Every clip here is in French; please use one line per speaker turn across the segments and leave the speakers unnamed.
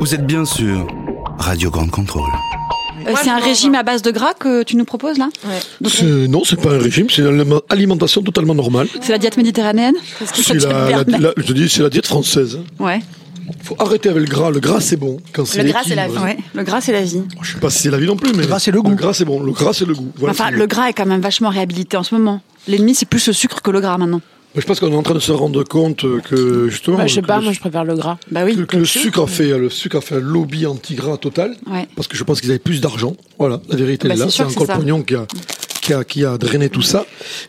Vous êtes bien sur Radio Grande Contrôle.
Euh, c'est un régime à base de gras que tu nous proposes là Donc,
C'est- Non, c'est pas un régime, c'est une alimentation totalement normale.
C'est la diète méditerranéenne
C'est la, la- la- je dis, c'est la diète française.
Ouais.
Faut arrêter avec le gras. Le gras, c'est bon. Quand c'est
Le gras, c'est la
ouais. Le gras, c'est la vie.
Je sais pas si c'est la vie non plus, mais. Le
gras, c'est le goût.
Le gras, c'est bon. Le gras, c'est le goût. Voilà,
enfin,
c'est
le gras est quand même vachement réhabilité en ce moment. L'ennemi, c'est plus le sucre que le gras maintenant.
Je pense qu'on est en train de se rendre compte que, justement.
Bah, je sais pas,
le-
moi je préfère le gras.
Bah oui.
que, que le sucre a fait le sucre a fait un lobby anti-gras total
Ouais.
parce que je pense qu'ils avaient plus d'argent voilà la vérité
Bah,
est là
c'est
encore le pognon qui a, qui a qui a drainé tout ça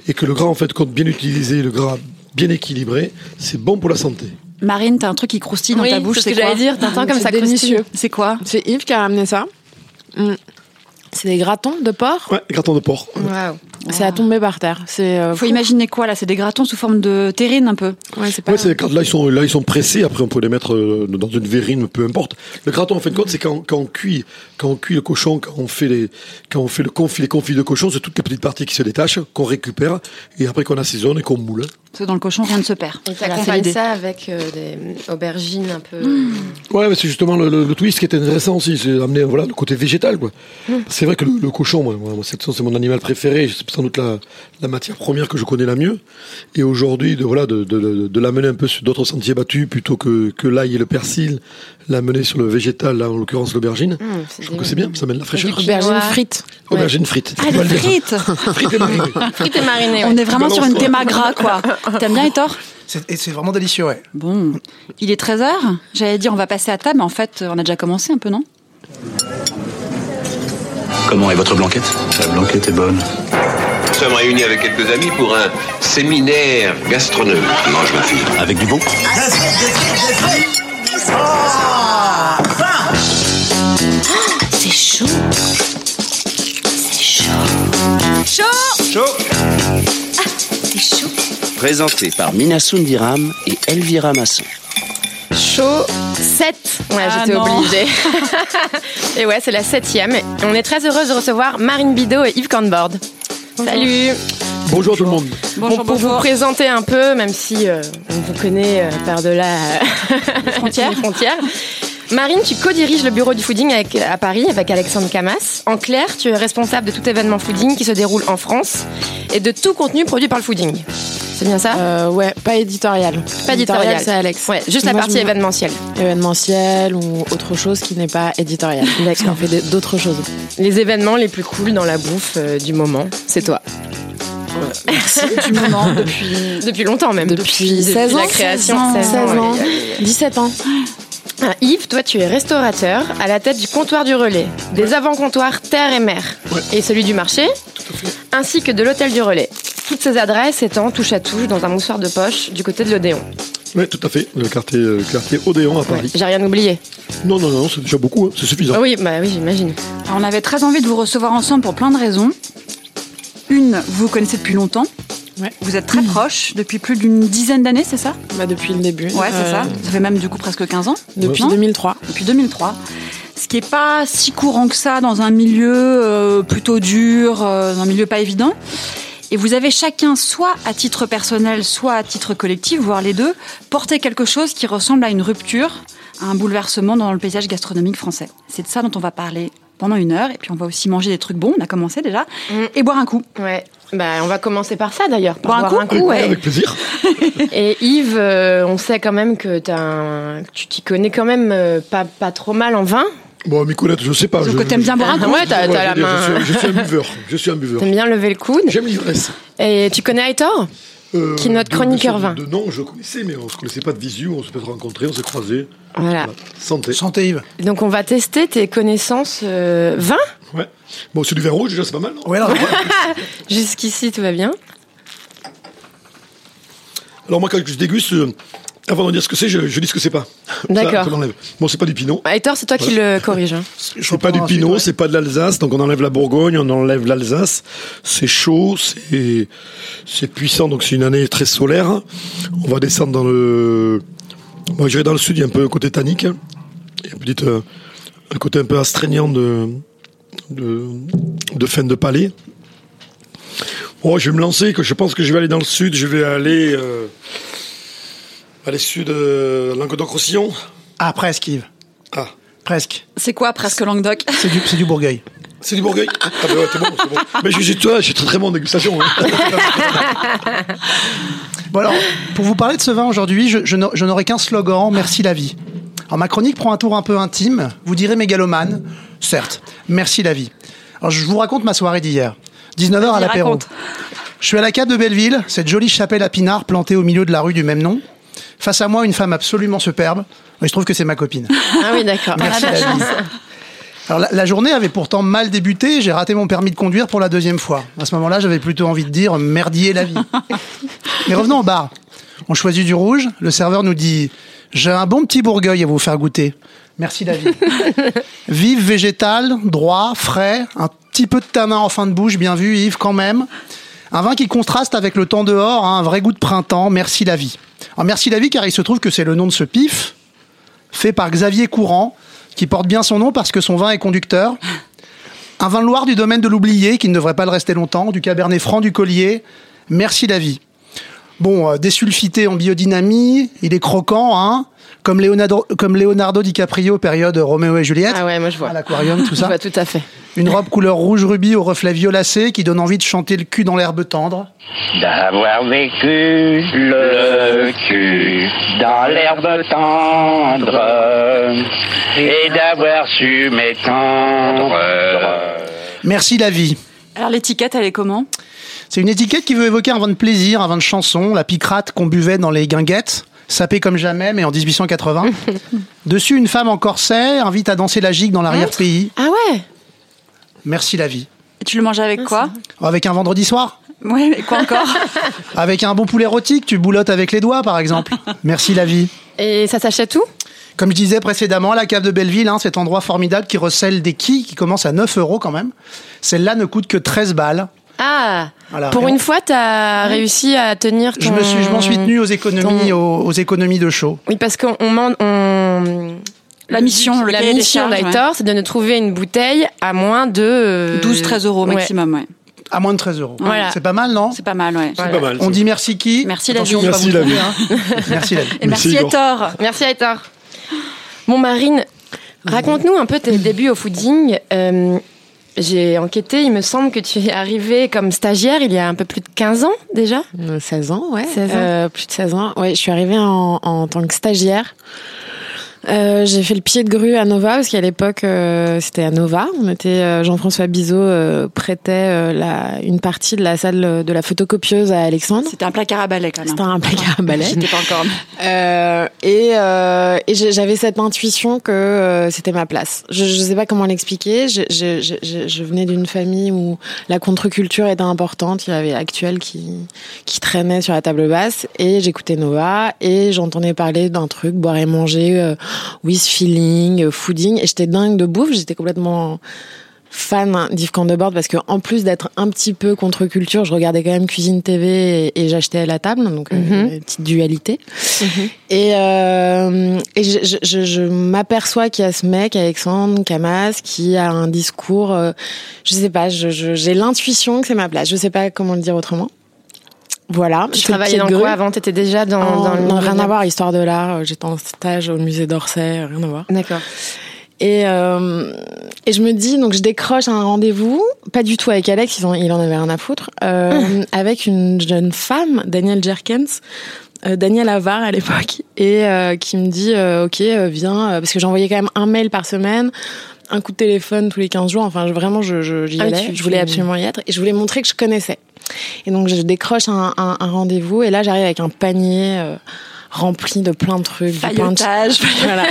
et que le gras en fait quand bien utilisé le gras bien équilibré c'est bon pour la santé
Marine, t'as un truc qui croustille dans ta bouche,
c'est ce
c'est
que j'allais dire, t'entends comme
C'est
ça croustille.
délicieux. C'est quoi?
C'est Yves qui a ramené ça. Mm. C'est des gratons de porc?
ouais gratin de porc
Waouh. C'est à tomber par terre. C'est. euh,
Faut imaginer quoi là? C'est des gratons sous forme de terrine un peu.
Ouais, c'est pas.
Ouais, quand là ils sont là ils sont pressés. Après on peut les mettre euh, dans une verrine, peu importe. Le gratin en fin de compte, c'est quand, quand on cuit quand on cuit le cochon, quand on fait les quand on fait le confit les confits de cochon, c'est toutes les petites parties qui se détachent qu'on récupère et après qu'on assaisonne et qu'on moule.
Parce que dans le cochon, rien ne se perd.
Et t'accompagnes ça avec euh, des aubergines un peu.
Ouais, mais c'est justement le, le- le twist qui est intéressant aussi, c'est d'amener voilà le côté végétal quoi. C'est vrai que le, le cochon, moi, moi, c'est c'est mon animal préféré, c'est sans doute la, la matière première que je connais la mieux. Et aujourd'hui, de voilà, de, de, de, de l'amener un peu sur d'autres sentiers battus plutôt que que l'ail et le persil, l'amener sur le végétal, là en l'occurrence l'aubergine.
c'est
je trouve que c'est bien, ça amène la fraîcheur.
Aubergine
quinoa.
frite.
Aubergine frite.
Ah, les frites
Frites et marinées.
Frites et marinées.
On est vraiment sur une
balance,
théma gras, quoi. T'aimes bien, Hector
C'est- Et c'est vraiment délicieux, ouais.
Bon, il est 13h. J'allais dire on va passer à table, mais en fait, on a déjà commencé un peu, non?
Comment est votre blanquette? La blanquette est bonne.
Nous sommes réunis avec quelques amis pour un séminaire gastronomique. Mange ma fille.
Avec du beau?
C'est chaud. C'est chaud.
Chaud
C'est chaud.
Présenté par Mina Sundiram et Elvira Masson.
Chaud 7. Ouais,
Ah
j'étais obligée. et ouais, c'est la septième. On est très heureuse de recevoir Marine Bidot et Yves Cornbord. Salut.
Bonjour tout le monde.
Bonjour,
Bon, pour vous présenter un peu, même si euh, on vous connaît euh, par-delà euh,
frontières.
les frontières. Marine, tu co-diriges le bureau du fooding avec- à Paris avec Alexandre Camas. En clair, tu es responsable de tout événement fooding qui se déroule en France et de tout contenu produit par le fooding. C'est bien ça?
Euh, ouais, pas éditorial.
Pas éditorial.
c'est Alex.
Ouais, juste la partie événementielle.
Événementiel ou autre chose qui n'est pas éditorial. Parce qu'on fait d'autres choses.
Les événements les plus cool dans la bouffe euh, du moment, c'est toi.
du moment depuis.
Depuis longtemps même.
Depuis 16 ans.
la création.
16
16 ans. 17 ans.
Ah, Yves, toi tu es restaurateur à la tête du comptoir du relais, des avant-comptoirs terre et mer, et celui du marché, ainsi que de l'hôtel du relais. Toutes ces adresses étant touche à touche dans un moussoir de poche du côté de l'Odéon.
Oui, tout à fait. Le quartier, euh, le quartier Odéon à Paris.
J'ai rien oublié.
Non, non, non, c'est déjà beaucoup, hein, c'est suffisant.
Ah oui, bah oui, j'imagine.
Alors, on avait très envie de vous recevoir ensemble pour plein de raisons. Une, vous vous connaissez depuis longtemps.
Ouais.
Vous êtes très proches depuis plus d'une dizaine d'années, c'est ça?
Bah, depuis le début.
Ouais, c'est
Euh,
ça. Ça fait même du coup presque 15 ans.
Depuis
Non
2003.
Depuis 2003. Ce qui est pas si courant que ça dans un milieu euh, plutôt dur, euh, dans un milieu pas évident. Et vous avez chacun, soit à titre personnel, soit à titre collectif, voire les deux, porté quelque chose qui ressemble à une rupture, à un bouleversement dans le paysage gastronomique français. C'est de ça dont on va parler pendant une heure. Et puis on va aussi manger des trucs bons, on a commencé déjà,
Mm.
et boire un coup.
Ouais. Bah, on va commencer par ça d'ailleurs. par
Boire un coup, ouais.
Avec plaisir.
Et Yves, euh, on sait quand même que t'as un- tu t'y connais quand même euh, pas, pas trop mal en vin.
Bon, connaître, je sais pas.
Donc
je,
que t'aimes bien boire un coup.
Ouais, t'as la main.
Je suis, je suis un buveur. Je suis un buveur.
T'aimes bien lever le coude.
J'aime l'ivresse.
Et tu connais Aitor?
Euh,
Qui est notre
de-
chroniqueur
de-
vin.
De nom, je connaissais, mais on se connaissait pas de visu. On s'est peut-être rencontrés, on s'est croisés.
Voilà.
Santé.
Santé Yves.
Donc on va tester tes connaissances euh, vin.
Ouais. Bon, c'est du vin rouge, déjà, c'est pas mal, non
Ouais, non,
Jusqu'ici tout va bien.
Alors, moi, quand je déguste, euh, Avant de dire ce que c'est, je, je dis ce que c'est pas.
D'accord.
Ça. Bon, c'est pas du pinot.
Hector, c'est toi qui le corrige. hein.
C'est pas du pinot,
ouais.
c'est pas de l'Alsace, donc on enlève la Bourgogne, on enlève l'Alsace. C'est chaud, c'est c'est puissant, donc c'est une année très solaire. On va descendre dans le, moi j'irai dans le sud, il y a un peu un côté tannique, il y a une petite, euh, un côté un peu astreignant de de, de fin de palais. Oh, je vais me lancer, que je pense que je vais aller dans le sud, je vais aller euh, aller sud, euh, Languedoc-Roussillon.
Ah, presque, Yves.
Ah.
Presque.
C'est quoi presque Languedoc
C'est du, c'est du Bourgueil.
C'est du Bourgueil Ah bah ouais, c'est bon, c'est bon. Mais je, je, suis très très bon en dégustation. hein.
Bon alors, pour vous parler de ce vin aujourd'hui, je, je n'a- je n'aurai qu'un slogan, merci la vie. Alors ma chronique prend un tour un peu intime, vous direz mégalomane, certes, merci la vie. Alors je vous raconte ma soirée d'hier. 19h à l'apéro. Je suis à la cave de Belleville, cette jolie chapelle à pinard plantée au milieu de la rue du même nom. Face à moi, une femme absolument superbe. Il se trouve que c'est ma copine.
Ah oui, d'accord.
Merci
Ah,
la vie. Alors la, la journée avait pourtant mal débuté, j'ai raté mon permis de conduire pour la deuxième fois. À ce moment-là, j'avais plutôt envie de dire merdier la vie. Mais revenons au bar. On choisit du rouge, le serveur nous dit "J'ai un bon petit bourgueil à vous faire goûter." Merci la vie. Vive végétal, droit, frais, un petit peu de tanin en fin de bouche, bien vu Yves quand même. Un vin qui contraste avec le temps dehors, hein, un vrai goût de printemps. Merci la vie. Alors merci la vie car il se trouve que c'est le nom de ce pif, fait par Xavier Courant, qui porte bien son nom parce que son vin est conducteur. Un vin de Loire du domaine de l'oublié, qui ne devrait pas le rester longtemps, du Cabernet Franc du Collier. Merci la vie. Bon, euh, désulfité en biodynamie, il est croquant, hein, comme Leonardo, comme Leonardo DiCaprio, période Roméo et Juliette.
Ah ouais, moi je vois.
À l'aquarium, tout
Je
ça.
vois tout à fait.
Une robe couleur rouge rubis au reflet violacé qui donne envie de chanter le cul dans l'herbe tendre.
D'avoir vécu le cul dans l'herbe tendre et d'avoir su m'étendre.
Merci la vie.
Alors l'étiquette, elle est comment?
C'est une étiquette qui veut évoquer un vin de plaisir, un vin de chanson, la picrate qu'on buvait dans les guinguettes, sapé comme jamais, mais en 1880. Dessus, une femme en corset invite à danser la gigue dans l'arrière-pays.
Ah ouais
Merci la vie.
Et tu le manges avec quoi?
Avec un vendredi soir?
Ouais, mais quoi encore?
Avec un bon poulet rôti que tu boulottes avec les doigts, par exemple. Merci la vie.
Et ça s'achète où?
Comme je disais précédemment, la cave de Belleville, hein, cet endroit formidable qui recèle des quilles qui commencent à 9 euros quand même. Celle-là ne coûte que 13 balles.
Ah
Voilà.
Pour
Et
une
on-
fois, t'as réussi à tenir ton...
Je me suis, je m'en suis tenu aux économies,
ton-
aux, aux économies de chaud.
Oui, parce qu'on on, on-
La mission, le
la mission d'Aitor, c'est de nous trouver une bouteille à moins de... euh,
12-13 euros
ouais.
maximum, ouais.
À moins de 13 euros.
Voilà.
C'est pas mal, non?
C'est pas mal, ouais.
C'est pas mal.
On dit merci qui?
Merci la vie.
Merci la vie.
merci la vie.
Et merci. Hector.
Merci Aitor. Bon, Marine, raconte-nous un peu tes débuts au fooding. Euh, J'ai enquêté, il me semble que tu es arrivée comme stagiaire il y a un peu plus de 15 ans déjà?
Euh, 16 ans, ouais.
16 ans.
Euh, plus de 16 ans. Ouais, je suis arrivée en, en tant que stagiaire. Euh, j'ai fait le pied de grue à Nova parce qu'à l'époque euh, c'était à Nova. On était euh, Jean-François Bizot euh, prêtait euh, la, une partie de la salle de la photocopieuse à Alexandre.
C'était un placard à balai quand même.
C'était un placard à balai.
J'étais pas encore.
Euh, et euh, et j'avais cette intuition que euh, c'était ma place. Je, je sais pas comment l'expliquer. Je, je, je, je- je venais d'une famille où la contre-culture était importante. Il y avait Actuel qui qui traînait sur la table basse et j'écoutais Nova et j'entendais parler d'un truc boire et manger, euh, with feeling, euh, fooding et j'étais dingue de bouffe. J'étais complètement fan d'Yves Candebord parce que en plus d'être un petit peu contre-culture, je regardais quand même Cuisine TV et, et j'achetais à la table, donc euh,
Mhm.
une petite dualité. Et, euh, et je, je, je, je m'aperçois qu'il y a ce mec, Alexandre Camas, qui a un discours, euh, je sais pas, j'ai l'intuition que c'est ma place. Je sais pas comment le dire autrement. Voilà.
Tu travaillais dans
grue.
quoi avant? T'étais déjà dans,
En-
dans le
non, rien à voir, histoire de l'art. J'étais en stage au musée d'Orsay, rien à voir.
D'accord.
Et, euh, et je me dis, donc je décroche un rendez-vous, pas du tout avec Alex, ils en- il en avait rien à foutre, euh, avec une jeune femme, Danielle Jerkens, euh, Danielle Avar à l'époque, et euh, qui me dit, euh, ok, euh, viens, euh, parce que j'envoyais quand même un mail par semaine, un coup de téléphone tous les 15 jours, enfin je- vraiment je, je, j'y
Ah oui,
allais,
tu-
je voulais
tu-
absolument y être, et je voulais montrer que je connaissais. Et donc je décroche un, un, un rendez-vous, et là j'arrive avec un panier... euh, rempli de plein de trucs, du pain de- voilà.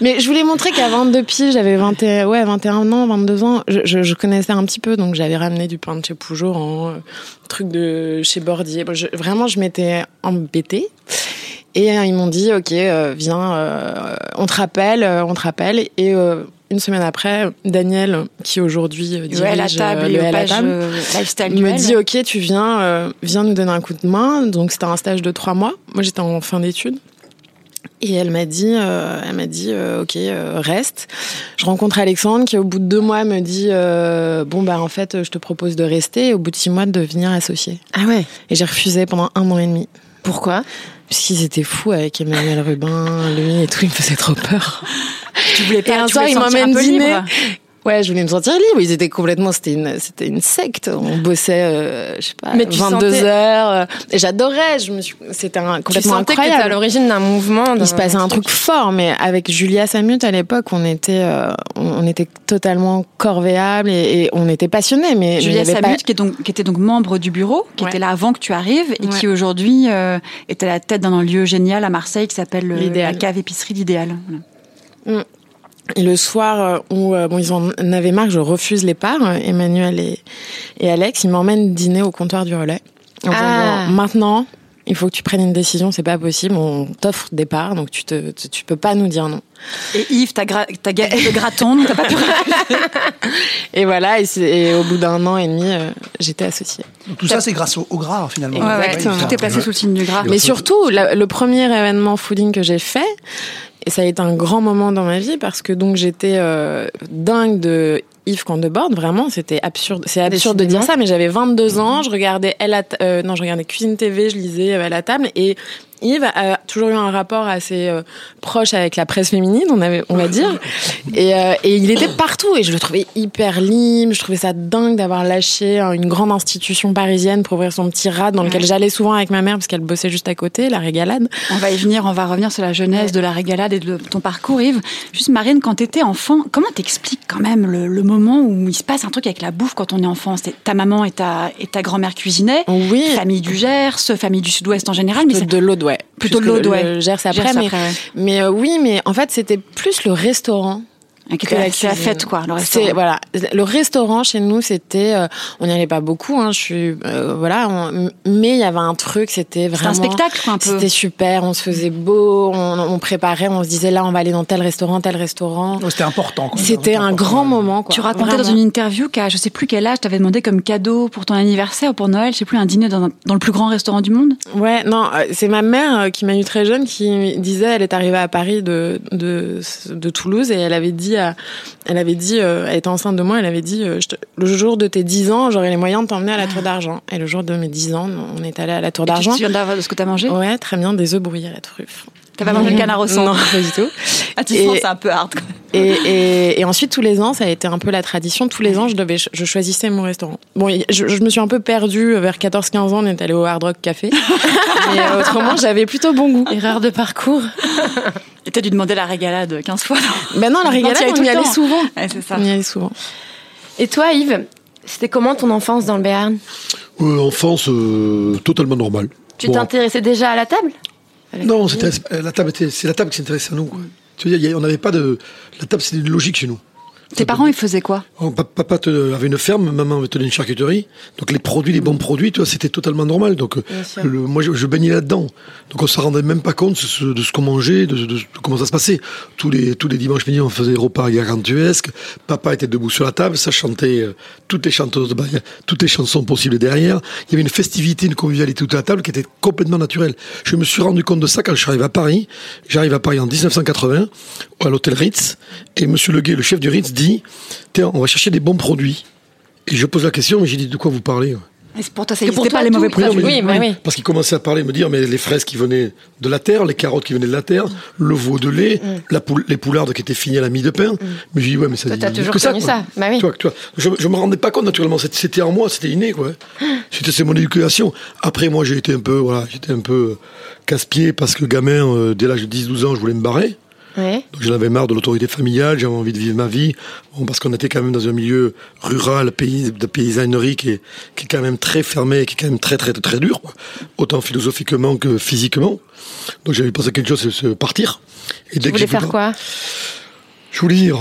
Mais je voulais montrer qu'à 22 piges, j'avais 21, ouais, 21 ans, 22 ans, je, je, je connaissais un petit peu, donc j'avais ramené du pain de chez Pougeot, en euh, truc de chez Bordier. Je- vraiment, je m'étais embêtée. Et euh, ils m'ont dit, ok, viens, on te rappelle, on te rappelle. Et une semaine après, Daniel, qui aujourd'hui euh,
la
dirige
table
euh, le la table,
euh, lifestyle
me
duel.
dit, ok, tu viens, euh, viens nous donner un coup de main. Donc c'était un stage de trois mois. Moi, j'étais en fin d'études. Et elle m'a dit, euh, elle m'a dit, euh, ok, euh, reste. Je rencontre Alexandre qui, au bout de deux mois, me dit, bon bah en fait, je te propose de rester. Et au bout de six mois, de devenir associé.
Ah ouais.
Et j'ai refusé pendant un an et demi.
Pourquoi?
Puisqu'ils étaient fous avec Emmanuel Rubin, lui et tout, il me faisait trop peur.
Tu voulais
Et
pas,
un
tu
soir, m'emmènent
peu
dîner. Ouais, je voulais me sentir libre. Ils étaient complètement, c'était une, c'était une secte. On bossait, euh, je sais pas,
Mais tu
22
sentais-
heures. euh, Et j'adorais. Je me suis, c'était un,
Tu
complètement
sentais que t'étais à
incroyable.
l'origine d'un mouvement.
Il se passait un truc fort, mais avec Julia Samut à l'époque, on était, euh, on, était totalement corvéables et, et on était passionnés. Mais
Julia Samut,
pas-
qui, est donc, qui était donc membre du bureau, qui
Ouais.
était là avant que tu arrives et
Ouais.
qui aujourd'hui euh, est à la tête d'un lieu génial à Marseille qui s'appelle euh, la cave épicerie l'idéal. Voilà.
Et le soir euh, où euh, bon, ils en avaient marre, je refuse les parts, euh, Emmanuel et, et Alex, ils m'emmènent dîner au comptoir du relais. En disant,
Ah.
bon, maintenant, il faut que tu prennes une décision, c'est pas possible, on t'offre des parts, donc tu, te, tu, tu peux pas nous dire non.
Et Yves, t'as gra- t'as gagné le graton, donc t'as pas pu
Et voilà, et, au bout d'un an et demi, euh, j'étais associée.
Donc, tout ça, c'est grâce au, au gras, finalement.
Ouais, tout est placé sous le signe du gras.
Mais surtout, la- le premier événement fooding que j'ai fait, et ça a été un grand moment dans ma vie parce que donc j'étais euh, dingue de Yves Candebord, vraiment, c'était absurde. C'est absurde de dire ça, mais j'avais 22 ans, je regardais elle à euh, non, je regardais Cuisine TV, je lisais euh, à la table et Yves a toujours eu un rapport assez euh, proche avec la presse féminine, on, avait, on va dire. Et, euh, et il était partout et je le trouvais hyper libre. Je trouvais ça dingue d'avoir lâché euh, une grande institution parisienne pour ouvrir son petit rad dans lequel j'allais souvent avec ma mère parce qu'elle bossait juste à côté, la régalade.
On va y venir, on va revenir sur la jeunesse de la régalade et de ton parcours, Yves. Juste, Marine, quand t'étais enfant, comment t'expliques quand même le, le moment où il se passe un truc avec la bouffe quand on est enfant? C'est ta maman et ta, et ta grand-mère cuisinaient,
Oui.
famille du Gers, famille du Sud-Ouest en général, mais
de l'Aude, ouais.
Plutôt de l'Aude, ouais.
le Gers après,
Gers
mais,
après, ouais.
mais euh, oui, mais en fait, c'était plus le restaurant.
Qui était la, fête, quoi, le restaurant.
C'est voilà, le restaurant chez nous, c'était, euh, on n'y allait pas beaucoup, hein, je suis, euh, voilà, on- mais il y avait un truc, c'était
C'était
vraiment
un spectacle, quoi, un peu.
C'était super, on se faisait beau, on, on préparait, on se disait là, on va aller dans tel restaurant, tel restaurant.
Ouais, C'était important. quoi.
C'était un
important.
grand moment. Quoi.
Tu racontais
Vraiment.
dans une interview qu'à je sais plus quel âge, t'avais demandé comme cadeau pour ton anniversaire ou pour Noël, je sais plus, un dîner dans, dans le plus grand restaurant du monde.
Ouais, non, euh, c'est ma mère euh, qui m'a eu très jeune qui disait, elle est arrivée à Paris de de, de Toulouse et elle avait dit, à- elle avait dit, euh, elle était enceinte de moi, elle avait dit, euh, te- le jour de tes 10 ans, j'aurai les moyens de t'emmener à la Tour d'Argent. Et le jour de mes 10 ans, on est allé à la Tour
Tu te
d'Argent.
souviens de ce que t'as mangé?
Ouais, très bien, des œufs brouillés à la truffe.
T'as pas mangé le canard au sang
Non, pas du tout.
Ah, tu
Et-
sens, c'est un peu hard. quoi.
Et, et, et ensuite, tous les ans, ça a été un peu la tradition. Tous les ans, je devais, je choisissais mon restaurant. Bon, je, je me suis un peu perdue vers 14-15 ans. On est allé au Hard Rock Café. Mais euh, autrement, j'avais plutôt bon goût.
Erreur de parcours.
Et t'as dû demander la régalade 15 fois. non?
Ben non, la régalade, on
tout
y allait souvent.
Ouais, c'est ça.
On y allait souvent.
Et toi, Yves, c'était comment ton enfance dans le Béarn?
Euh, enfance euh, totalement normale.
Tu
Bon,
t'intéressais déjà à la table?
Non, c'était la table était, c'est la table qui s'intéresse à nous. Quoi. Tu veux dire, on n'avait pas de, la table c'était une logique chez nous.
Tes parents, ils faisaient quoi
Oh, pa- Papa te- avait une ferme, maman avait tenu une charcuterie. Donc les produits, les bons produits, c'était totalement normal. Donc euh, le, moi, je, je baignais là-dedans. Donc on se rendait même pas compte de ce, de ce qu'on mangeait, de, de- de comment ça se passait. Tous les tous les dimanches midi, on faisait des repas gargantuesques. Papa était debout sur la table, ça chantait euh, toutes les chanteuses, de toutes les chansons possibles derrière. Il y avait une festivité, une convivialité toute à la table qui était complètement naturelle. Je me suis rendu compte de ça quand je suis arrivé à Paris. J'arrive à Paris en 1980 à l'hôtel Ritz et Monsieur Leguet, le chef du Ritz, dit Tiens, on va chercher des bons produits. Et je pose la question, mais j'ai dit de quoi vous parlez
Et c'est pour toi, ça pas les mauvais
Oui,
produits.
mais- bah oui.
Parce qu'il commençait à parler, me dire, mais les fraises qui venaient de la terre, les carottes qui venaient de la terre, le veau de lait, la poule, les poulardes qui étaient finies à la mie de pain. Mais j'ai dit, ouais, mais ça
Toi, t'as
dit
toujours
que ça,
connu
quoi.
ça. Bah oui.
Tu vois, tu vois, je, je me rendais pas compte naturellement, c'était- en moi, c'était inné, quoi. C'était c'est mon éducation. Après, moi, j'ai été un peu, voilà, j'étais un peu casse-pied parce que gamin, euh, dès l'âge de 10-12 ans, je voulais me barrer.
Ouais.
Donc j'en avais marre de l'autorité familiale, j'avais envie de vivre ma vie, bon, parce qu'on était quand même dans un milieu rural, pays de paysannerie qui est, qui est quand même très fermé, qui est quand même très très très dur, quoi. autant philosophiquement que physiquement. Donc j'avais pensé à quelque chose, c'est c'est partir. Et
Tu
dès que
voulais faire quoi?
Je voulais dire.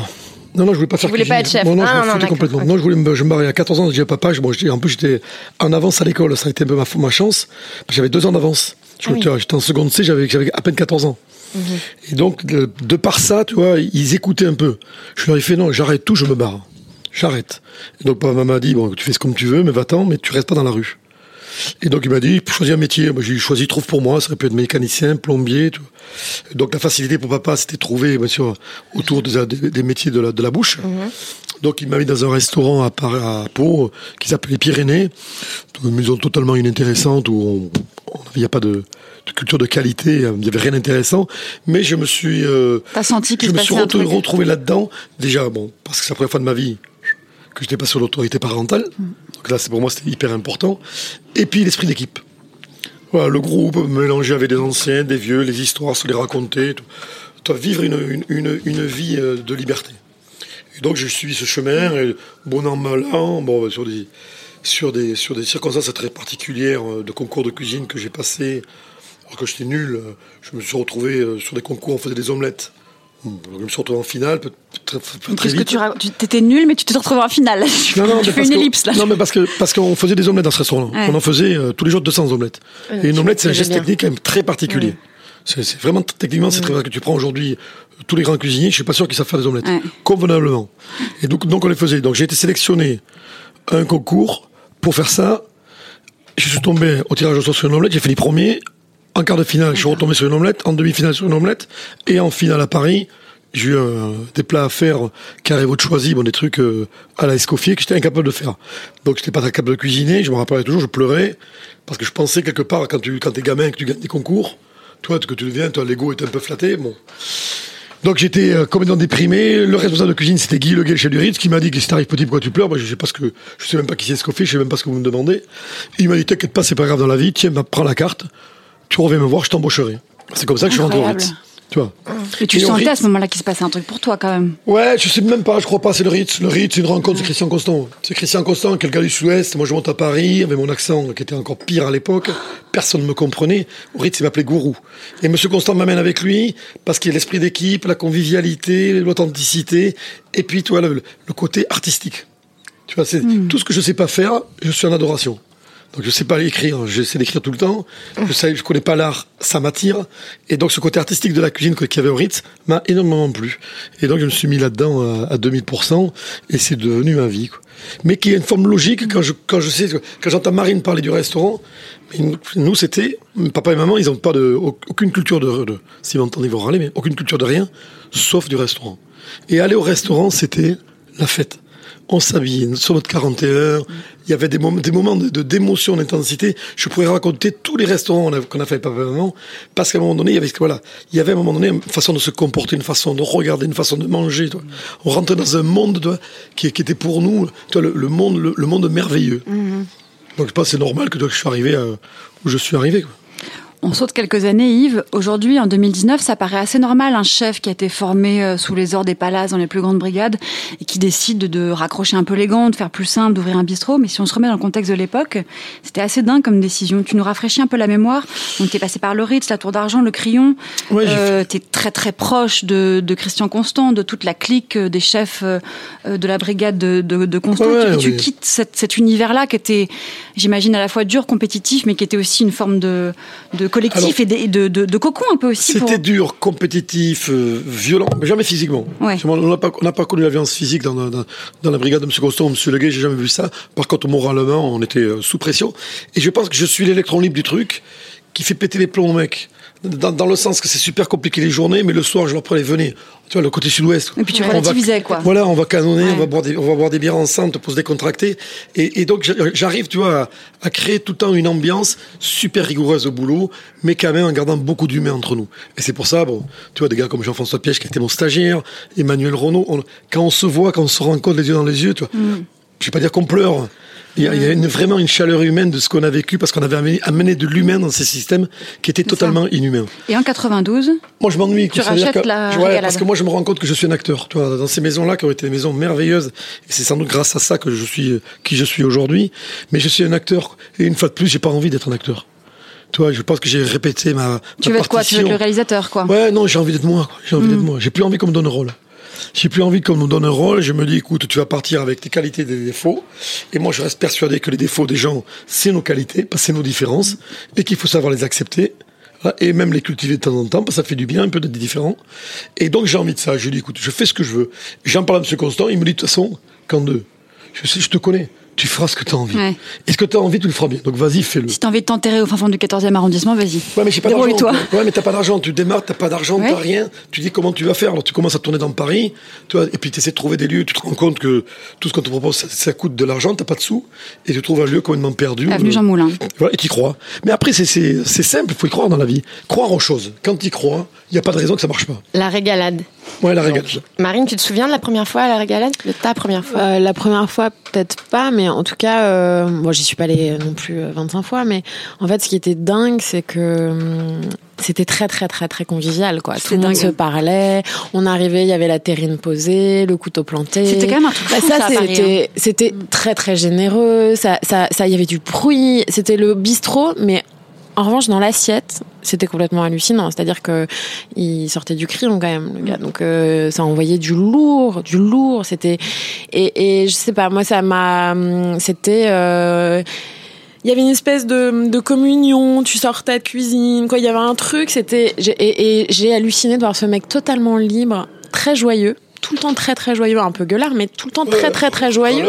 Non, non, je voulais pas faire
voulais pas être chef.
Non, non,
Ah,
je
non,
me
non,
complètement. Non, je voulais me, je me mariais à 14 ans, j'ai papa, je, bon, j'étais- en plus j'étais en avance à l'école, ça a été un peu ma, ma chance. J'avais deux ans d'avance. Tu vois, tu vois, J'étais en seconde C, j'avais j'avais à peine 14 ans. Et donc, de, de par ça, tu vois, ils écoutaient un peu. Je leur ai fait non, j'arrête tout, je me barre. J'arrête. Et donc, papa m'a dit, bon, tu fais ce comme tu veux, mais va-t'en, mais tu restes pas dans la rue. Et donc, il m'a dit, choisis un métier. Moi, j'ai choisi, trouve pour moi, ça aurait pu être mécanicien, plombier. Et donc, la facilité pour papa, c'était de trouver, bien sûr, autour des, métiers de la, de la bouche. Donc, il m'a mis dans un restaurant à, à Pau, qui s'appelait Pyrénées. Une maison totalement inintéressante où on- il n'y a pas de, de culture de qualité, il n'y avait rien d'intéressant. Mais je me suis, euh,
T'as senti qu'il
je
se
me suis retrouvé, là-dedans. Déjà, bon, parce que c'est la première fois de ma vie que je n'étais pas sur l'autorité parentale. Donc là, c'est pour moi, c'était hyper important. Et puis, l'esprit d'équipe. Voilà, le groupe, mélanger avec des anciens, des vieux, les histoires, se les raconter. Tout. Vivre une, une, une, une vie euh, de liberté. Et donc, j'ai suivi ce chemin, et bon an, mal an, bon, sur des, sur des, sur des circonstances très particulières euh, de concours de cuisine que j'ai passé. Alors que j'étais nul, euh, je me suis retrouvé euh, sur des concours, on faisait des omelettes. Donc Je me suis retrouvé en finale, très, très,
que tu Tu t'étais nul, mais tu t'es retrouvé en finale. tu
Non, non, mais
fais une ellipse là.
Non, mais parce que parce qu'on faisait des omelettes dans ce restaurant.
Ouais.
On en faisait euh, tous les jours 200 omelettes. Et une
tu
omelette, c'est un geste
bien.
technique quand même très particulier. C'est c'est vraiment techniquement, c'est très vrai que tu prends aujourd'hui tous les grands cuisiniers. Je suis pas sûr qu'ils savent faire des omelettes
Ouais.
convenablement. Et donc donc on les faisait. Donc j'ai été sélectionné à un concours pour faire ça. Je suis tombé au tirage au sort sur une omelette. J'ai fini premier. En quart de finale, je suis retombé sur une omelette. En demi-finale sur une omelette. Et en finale à Paris, j'ai eu euh, des plats à faire carré votre choisi, bon, des trucs euh, à la escoffier que j'étais incapable de faire. Donc j'étais pas capable de cuisiner. Je me rappellerai toujours, je pleurais parce que je pensais quelque part quand tu quand t'es gamin que tu gagnes des concours, toi que tu deviens, toi l'ego est un peu flatté. Bon. Donc j'étais euh, complètement déprimé. Le responsable de cuisine, c'était Guy Le Guel chez du Ritz, qui m'a dit que si t'arrives petit, pourquoi tu pleures Moi, je sais pas ce que, je sais même pas qui c'est Escoffier, je sais même pas ce que vous me demandez. Il m'a dit, t'inquiète pas, c'est pas grave dans la vie. Tiens, prends la carte. Tu reviens me voir, je t'embaucherai. C'est comme ça que je suis rentré au. Ritz. Tu vois.
Et tu
Et
sentais à ce moment-là qu'il se passait un truc pour toi quand même.
Ouais, je sais même pas, je crois pas, c'est le Ritz. Le Ritz, c'est une rencontre, c'est Christian Constant. C'est Christian Constant, gars du Sud-Ouest. Moi, je monte à Paris, avec mon accent, qui était encore pire à l'époque. Personne ne me comprenait. Au Ritz, il m'appelait Gourou. Et Monsieur Constant m'amène avec lui, parce qu'il y a l'esprit d'équipe, la convivialité, l'authenticité, et puis, tu vois, le, le côté artistique. Tu vois, c'est tout ce que je sais pas faire, je suis en adoration. Donc je sais pas écrire, j'essaie d'écrire tout le temps. Je sais, connais pas l'art, ça m'attire. Et donc ce côté artistique de la cuisine qu'il y avait au Ritz m'a énormément plu. Et donc je me suis mis là-dedans à, à 2000% et c'est devenu ma vie. Mais qui a une forme logique quand je quand je sais quand j'entends Marine parler du restaurant. nous- c'était papa et maman, ils ont pas de aucune culture de, de s'ils m'entendent ils vont râler, mais aucune culture de rien, sauf du restaurant. Et aller au restaurant c'était la fête on s'habillait sur notre 41. Il y avait des moments, des moments de, d'émotion, d'intensité. Je pourrais raconter tous les restaurants qu'on a- fait et maman, parce qu'à un moment donné, il y avait, voilà, il y avait à un moment donné une façon de se comporter, une façon de regarder, une façon de manger. toi. On rentrait dans un monde toi, qui, qui était pour nous, toi, le, le monde, le, le monde merveilleux. Donc je pense que c'est normal que, toi, que je suis arrivé à, où je suis arrivé. Quoi.
On saute quelques années, Yves. Aujourd'hui, en 2019, ça paraît assez normal, un chef qui a été formé euh, sous les ordres des palaces dans les plus grandes brigades et qui décide de raccrocher un peu les gants, de faire plus simple, d'ouvrir un bistrot. Mais si on se remet dans le contexte de l'époque, c'était assez dingue comme décision. Tu nous rafraîchis un peu la mémoire. Donc, t'es passé par le Ritz, la Tour d'Argent, le Crayon.
Ouais, j'ai
euh, t'es très très proche de, de Christian Constant, de toute la clique euh, des chefs euh, de la brigade de, de, de Constant.
Ouais,
tu tu
oui.
quittes cet, cet univers-là qui était, j'imagine, à la fois dur, compétitif, mais qui était aussi une forme de, de collectif
Alors-
et de, de, cocon un peu aussi. Pour...
C'était dur, compétitif, euh, violent, mais jamais physiquement.
Ouais.
On n'a pas, pas connu la violence physique dans, dans, dans la brigade de M. Constant, M. Leguet, j'ai jamais vu ça. Par contre, moralement, on était euh, sous pression. Et je pense que je suis l'électron libre du truc qui fait péter les plombs aux mecs. Dans, dans le sens que c'est super compliqué les journées, mais le soir, je leur prenais, venez. Tu vois, le côté sud-ouest.
Et puis tu relativisais, quoi.
Voilà, on va canonner,
Ouais.
on va boire des, on va boire des bières ensemble pour se décontracter. Et, et donc, j'a- j'arrive, tu vois, à, à créer tout le temps une ambiance super rigoureuse au boulot, mais quand même en gardant beaucoup d'humain entre nous. Et c'est pour ça, bon, tu vois, des gars comme Jean-François Piège, qui était mon stagiaire, Emmanuel Renaud, on- quand on se voit, quand on se rencontre les yeux dans les yeux, tu vois, je vais pas dire qu'on pleure. Il y a, il y a une- vraiment une chaleur humaine de ce qu'on a vécu parce qu'on avait amené, amené de l'humain dans ces systèmes qui étaient totalement inhumains.
Et en 92,
Moi, je m'ennuie.
Tu rachètes
que-
la
ouais, parce que moi, je me rends compte que je suis un acteur. Tu vois, dans ces maisons-là, qui ont été des maisons merveilleuses, et c'est sans doute grâce à ça que je suis qui je suis aujourd'hui. Mais je suis un acteur, et une fois de plus, j'ai pas envie d'être un acteur. Tu vois, je pense que j'ai répété ma.
tu
ma
veux être quoi? Tu veux être le réalisateur, quoi?
Ouais, non, j'ai envie d'être moi. J'ai envie d'être moi. J'ai plus envie qu'on me donne un rôle. J'ai plus envie qu'on nous donne un rôle. Je me dis, écoute, tu vas partir avec tes qualités et tes défauts. Et moi, je reste persuadé que les défauts des gens, c'est nos qualités, c'est nos différences, et qu'il faut savoir les accepter Voilà, et même les cultiver de temps en temps, parce que ça fait du bien, un peu d'être différent. Et donc j'ai envie de ça. Je lui dis, écoute, je fais ce que je veux. J'en parle à M. Constant, il me dit, de toute façon, quand deux, je te connais. Tu feras ce que tu as envie.
Ouais.
Et ce que tu as envie, tu le feras bien. Donc vas-y, fais-le.
Si t'as envie de t'enterrer au fin fond du 14e arrondissement, vas-y.
Ouais, mais j'ai pas d'argent. Toi. Ouais, mais t'as pas d'argent. Tu démarres, t'as pas d'argent,
Ouais.
t'as rien. Tu dis comment tu vas faire. Alors tu commences à tourner dans Paris, tu vois, et puis tu essaies de trouver des lieux. Tu te rends compte que tout ce qu'on te propose, ça, ça coûte de l'argent, t'as pas de sous, et tu trouves un lieu complètement perdu.
Avenue
Euh,
Jean Moulin.
Voilà, et tu crois. Mais après, c'est- c'est c'est simple, il faut y croire dans la vie. Croire aux choses. Quand tu y crois, il n'y a pas de raison que ça marche pas.
La régalade.
Ouais, la régale.
Marine, tu te souviens de la première fois à la régalade? De ta première fois?
Euh, la première fois, peut-être pas, mais en tout cas, euh, moi, j'y suis pas allée non plus euh, 25 fois, mais en fait, ce qui était dingue, c'est que hum, c'était très, très, très, très convivial, quoi. Tout le monde
dingue.
se parlait. On arrivait, il y avait la terrine posée, le couteau planté.
C'était quand même un truc
Bah,
fou,
ça,
Paris, hein.
c'était, c'était très, très généreux. Ça, ça, ça, il y avait du bruit. C'était le bistrot, mais en revanche, dans l'assiette, c'était complètement hallucinant. C'est-à-dire que il sortait du crayon quand même, le gars. Donc euh, ça envoyait du lourd, du lourd. C'était et, et je sais pas, moi ça m'a, hum, c'était. euh, il y avait une espèce de, de communion, tu sortais de cuisine, quoi. Il y avait un truc, c'était. Et, et j'ai halluciné de voir ce mec totalement libre, très joyeux, tout le temps très très joyeux, un peu gueulard, mais tout le temps très très très joyeux.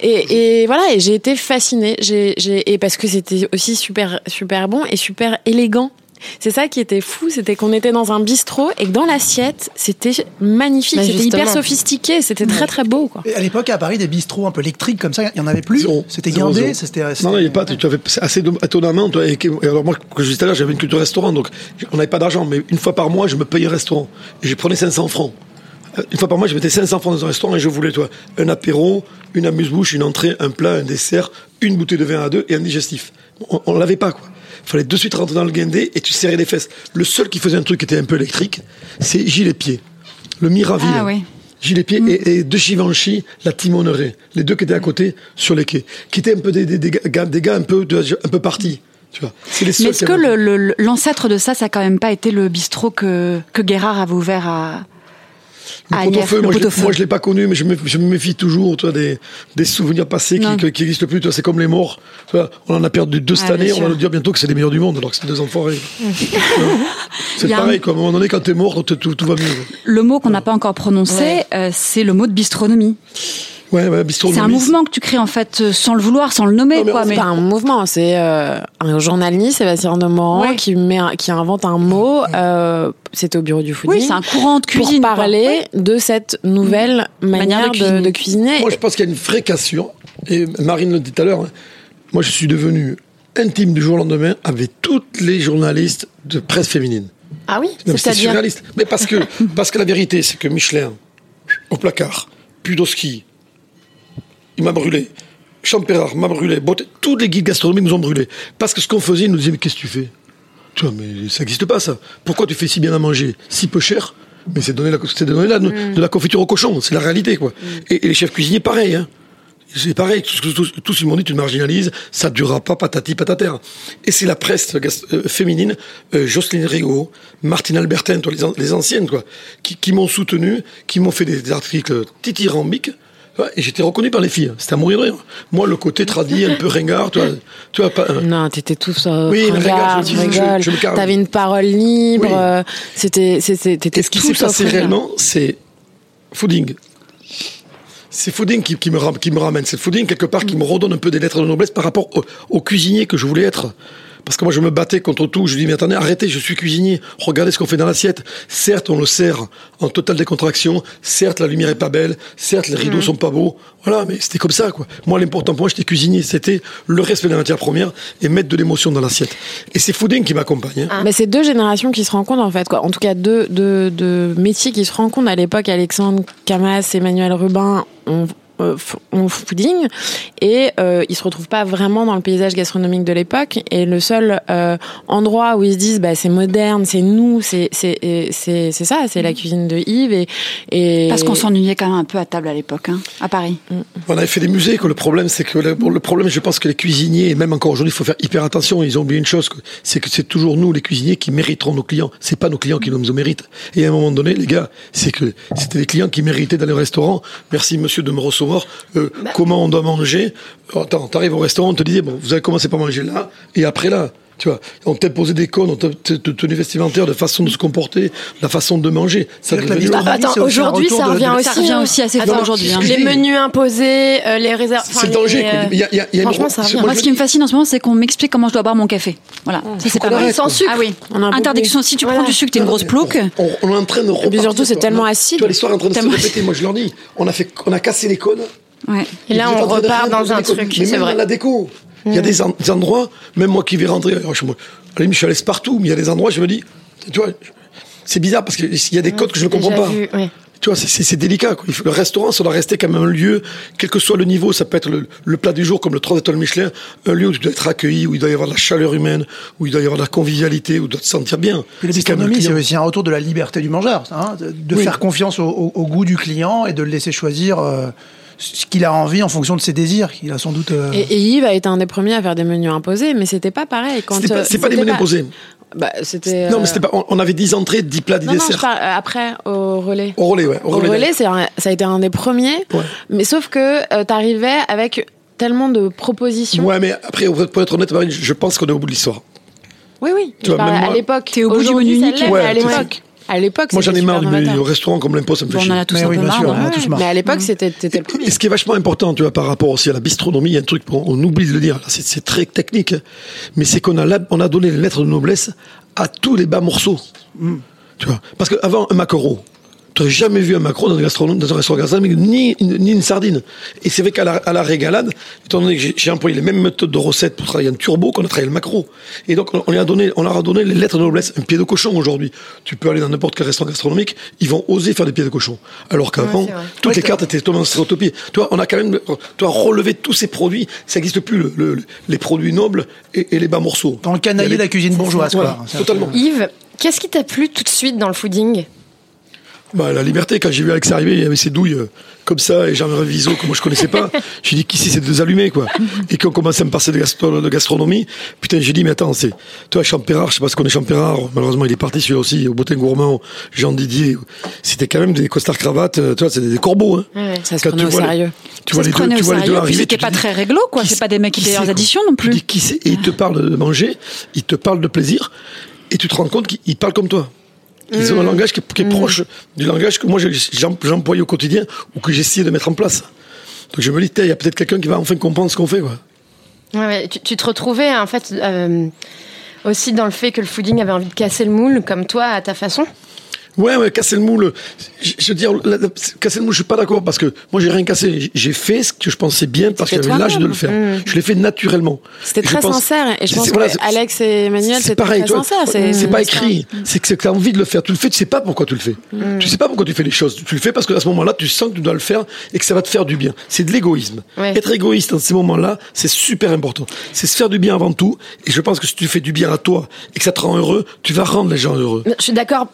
Et, et voilà, et j'ai été fascinée. J'ai, j'ai, et parce que c'était aussi super, super bon et super élégant. C'est ça qui était fou, c'était qu'on était dans un bistrot et que dans l'assiette, c'était magnifique,
Bah,
c'était hyper sophistiqué, c'était très très beau, quoi.
Et à l'époque, à Paris, des bistrots un peu électriques comme ça, il y en avait plus?
Zéro.
C'était
zéro.
c'était.
Non, non, il n'y a pas. Tu tu avais assez de- étonnamment. toi, et, que- et alors moi, quand je disais tout à l'heure, j'avais une culture restaurant, donc on n'avait pas d'argent, mais une fois par mois, je me payais un restaurant et je prenais 500 francs. Euh, Une fois par mois, je mettais 500 francs dans un restaurant et je voulais, toi, un apéro, une amuse-bouche, une entrée, un plat, un dessert, une bouteille de vin à deux et un digestif. On, on l'avait pas, quoi. Il fallait de suite rentrer dans le guindé et tu serrais les fesses. Le seul qui faisait un truc qui était un peu électrique, c'est Gilles Pied. Le Miraville.
Ah oui.
Gilles Pied et, et de Givenchy, la timonerie. Les deux qui étaient à côté, sur les quais. Qui étaient un peu des, des, des gars, des gars un peu, de- un peu partis. Tu vois. Seuls
Mais est-ce que l'ancêtre de ça, ça a quand même pas été le bistrot que, que Guérard avait ouvert à,
Le
Lièvre,
moi, je moi je l'ai pas connu, mais je me, je me méfie toujours toi, des, des souvenirs passés
Non.
qui, qui existent plus. toi, C'est comme les morts. On en a perdu deux cette
Ah,
année, on va nous dire bientôt que c'est les meilleurs du monde, alors que c'est deux enfoirés. c'est pareil,
un-
quoi. à un moment donné, quand t'es mort, tout, tout, tout va mieux.
Le mot qu'on n'a pas encore prononcé,
Ouais.
euh, c'est le mot de bistronomie.
Ouais, ouais, bistronomie.
C'est un mouvement que tu crées en fait euh, sans le vouloir, sans le nommer,
Non, mais
quoi. Mais
C'est pas un mouvement, c'est euh, un journaliste, Sébastien Demorand,
Ouais.
qui, met un- qui invente un mot. euh, C'était au bureau du fooding.
oui, c'est un courant de cuisine.
pour
quoi.
parler de cette nouvelle manière,
Manière de
de,
cuisiner.
de cuisiner.
Moi, je pense qu'il y a une cassure. Et Marine le dit tout à l'heure. hein. Moi, je suis devenu intime du jour au lendemain avec toutes les journalistes de presse féminine.
Ah oui
C'est surréaliste. Mais parce que, parce que la vérité, c'est que Michelin, au placard, Pudowski, il m'a brûlé. Champérard m'a brûlé. Tous les guides gastronomiques nous ont brûlés. Parce que ce qu'on faisait, ils nous disaient, mais qu'est-ce que tu fais? Tu vois, mais ça n'existe pas, ça. Pourquoi tu fais si bien à manger, si peu cher Mais c'est donner, la, donner la- de la confiture au cochon. C'est la réalité, quoi. Et, et les chefs cuisiniers, pareil, hein. C'est pareil, tous, tous, tous ils m'ont dit, tu marginalises, ça ne durera pas, patati patater. Et c'est la presse euh, féminine, euh, Jocelyne Rigaud, Martine Albertin, toi, les, an- les anciennes, quoi, qui, qui m'ont soutenu, qui m'ont fait des, des articles titirambiques, et j'étais reconnu par les filles. C'était à mourir rire. Moi, le côté tradit, un peu ringard, tu vois, tu vois pas, euh,
Non, t'étais tous euh,
Oui, regarde, je-
tu
je-
rigoles.
je me carre.
T'avais une parole libre.
Oui.
euh, C'était, c'était,
ce qui
tout
s'est passé
ringard.
réellement, c'est fooding. C'est fooding qui, qui me, ram- qui me ramène. C'est fooding, quelque part, qui me redonne un peu des lettres de noblesse par rapport au, au cuisinier que je voulais être. Parce que moi, je me battais contre tout. Je dis, mais attendez, arrêtez, je suis cuisinier. Regardez ce qu'on fait dans l'assiette. Certes, on le sert en totale décontraction. Certes, la lumière est pas belle. Certes, les rideaux sont pas beaux. Voilà, mais c'était comme ça, quoi. Moi, l'important pour moi, j'étais cuisinier. C'était le respect de la matière première et mettre de l'émotion dans l'assiette. Et c'est fooding qui m'accompagne. hein.
Mais c'est deux générations qui se rencontrent en fait, quoi. En tout cas, deux, deux, deux métiers qui se rencontrent à l'époque. Alexandre Camas, Emmanuel Rubin ont, ont le fooding et euh, ils se retrouvent pas vraiment dans le paysage gastronomique de l'époque. Et le seul euh, endroit où ils se disent, bah, c'est moderne, c'est nous, c'est c'est et c'est c'est ça, c'est la cuisine de Yves et et
Parce qu'on s'ennuyait quand même un peu à table à l'époque, hein, à Paris.
On avait fait des musées, que le problème, c'est que le, bon, le problème, je pense que les cuisiniers, et même encore aujourd'hui, il faut faire hyper attention. Ils ont oublié une chose, c'est que c'est toujours nous, les cuisiniers, qui mériterons nos clients. C'est pas nos clients qui nous méritent. Et à un moment donné, les gars, c'est que c'était les clients qui méritaient d'aller au restaurant. Merci, monsieur, de me recevoir. Euh, Comment on doit manger Attends, t'arrives au restaurant, on te disait, bon, vous avez commencé par manger là, et après là. Tu vois, on t'a posé des codes, on t'a t- de tenue vestimentaire, de façon de se comporter, la façon de manger. Ça
Attends, aujourd'hui, ça revient aussi.
Ça revient aussi assez fort aujourd'hui, hein.
Les menus imposés, euh, les réserves.
C'est le danger.
Franchement, ça revient.
moi,
ce qui me fascine en ce moment, c'est qu'on m'explique comment je dois boire mon café. Voilà, ça c'est pas mal. Sans sucre. Ah oui. Interdiction. Si tu prends du sucre, t'es une grosse plouque.
On, on est en train de repartir,
surtout, c'est tellement acide.
Tu vois, l'histoire est en train de se répéter. Moi, je leur dis, on a, fait, on a cassé les codes.
Ouais.
Et là, on repart dans un truc,
Mais
c'est
même dans la déco. Il y a des, en- des endroits, même moi qui vais rentrer, je, je suis à l'aise partout, mais il y a des endroits, je me dis, tu vois, c'est bizarre parce qu'il y a des codes que je ne comprends pas.
vu.
Tu vois, c'est- c'est c'est délicat. Quoi. Le restaurant, ça doit rester quand même un lieu, quel que soit le niveau, ça peut être le, le plat du jour comme le 3 étoiles Michelin, un lieu où tu dois être accueilli, où il doit y avoir de la chaleur humaine, où il doit y avoir de la convivialité, où tu dois te sentir bien.
Puis la
C'est
aussi un retour de la liberté du mangeur, hein, de, de
Oui.
faire confiance au, au- au goût du client et de le laisser choisir euh, ce qu'il a envie en fonction de ses désirs. Il a sans doute. euh,
Et, et Yves a été un des premiers à faire des menus imposés, mais c'était pas pareil. Quand
C'était pas,
euh,
c'est pas des menus imposés.
Bah, c'était.
Non,
euh,
mais c'était pas. On, avait 10 entrées, 10 plats, 10
Non, non, je
desserts.
parle euh, après au relais.
Au relais, ouais.
Au relais, c'est un- ça a été un des premiers.
Ouais.
Mais sauf que euh, t'arrivais avec tellement de propositions.
Ouais, mais après, pour être honnête, Marine, je pense qu'on est au bout de l'histoire.
Oui, oui.
Tu vois, même
à
moi-
l'époque.
T'es au bout du menu unique.
Ouais,
à l'époque. À l'époque,
Moi, j'en ai marre du
novateur.
au restaurant comme l'impôt, ça me fait
Bon, on
chier.
en a tous
Mais
un
oui,
peu
bien
marre.
sûr,
donc.
on en a tous marre.
Mais à l'époque, c'était le premier.
Et ce qui est vachement important, tu vois, par rapport aussi à la bistronomie, il y a un truc, on, on oublie de le dire, c'est, très technique, hein, mais c'est qu'on a, la- on a donné les lettres de noblesse à tous les bas morceaux. Tu vois, parce qu'avant, un maquereau, tu n'aurais jamais vu un maquereau dans un, gastronome, dans un restaurant gastronomique, ni, ni une sardine. Et c'est vrai qu'à la, à la régalade, étant donné que j'ai, j'ai employé les mêmes méthodes de recettes pour travailler un turbo qu'on a travaillé le maquereau. Et donc, on, on lui a donné, on leur a donné les lettres de noblesse, un pied de cochon aujourd'hui. Tu peux aller dans n'importe quel restaurant gastronomique, ils vont oser faire des pieds de cochon. Alors qu'avant,
Ouais,
toutes les cartes étaient totalement stéréotypées. Tu vois, on a quand même, tu vois, relevé tous ces produits. Ça n'existe plus, le- le- les produits nobles et, et les bas morceaux.
Dans le canailler de la cuisine bourgeoise,
Voilà,
quoi.
Totalement.
Yves, qu'est-ce qui t'a plu tout de suite dans le fooding?
Bah, la liberté, quand j'ai vu Alex arriver, il y avait ses douilles euh, comme ça, et Jean-Marie Viso, que moi je connaissais pas. j'ai dit, qui c'est ces deux allumés, quoi. Et quand on commençait à me passer de, gastro- de gastronomie, putain, j'ai dit, mais attends, c'est, toi, Champérard, je sais pas ce qu'on est Champérard, malheureusement, il est parti celui-là aussi, au Bottin Gourmand, Jean Didier. C'était quand même des costards cravates, euh, tu vois, c'était des corbeaux, hein.
Ça se
Quand
prenait
tu
au
vois les-
sérieux.
Tu vois
Ça
les deux, tu
au
vois les deux arriver.
c'était pas
dis,
très réglo, quoi. C'est
c'est-
pas des mecs qui
c'est,
leurs additions non
Tu
plus.
dis, qui c'est Et ils te parlent de manger, ils te parlent de plaisir, et tu te rends compte qu'ils parlent comme toi. Ils ont un langage qui est, qui est proche du langage que moi j'emploie au quotidien ou que j'essaie de mettre en place. Donc je me dis, il y a peut-être quelqu'un qui va enfin comprendre ce qu'on fait. Quoi.
Ouais, ouais, tu, tu te retrouvais en fait euh, aussi dans le fait que le fooding avait envie de casser le moule, comme toi, à ta façon?
Ouais, ouais, casser le moule. Je, je veux dire, la- la- casser le moule, je suis pas d'accord parce que moi j'ai rien cassé. J'ai fait ce que je pensais bien parce que j'avais l'âge de le faire.
Mmh.
Je l'ai fait naturellement.
C'était très
pense-
sincère. Et je pense
voilà,
que Alex et Emmanuel,
C'est
c'était
pareil,
très
toi,
sincère.
c'est pas écrit. C'est que tu as envie de le faire. Tu le fais, tu sais pas pourquoi tu le fais. Tu sais pas pourquoi tu fais les choses. Tu le fais parce que à ce moment-là, tu sens que tu dois le faire et que ça va te faire du bien. C'est de l'égoïsme.
Ouais.
Être égoïste dans ces moments-là, c'est super important. C'est se faire du bien avant tout. Et je pense que si tu fais du bien à toi et que ça te rend heureux, tu vas rendre les gens heureux.
Je suis d'accord.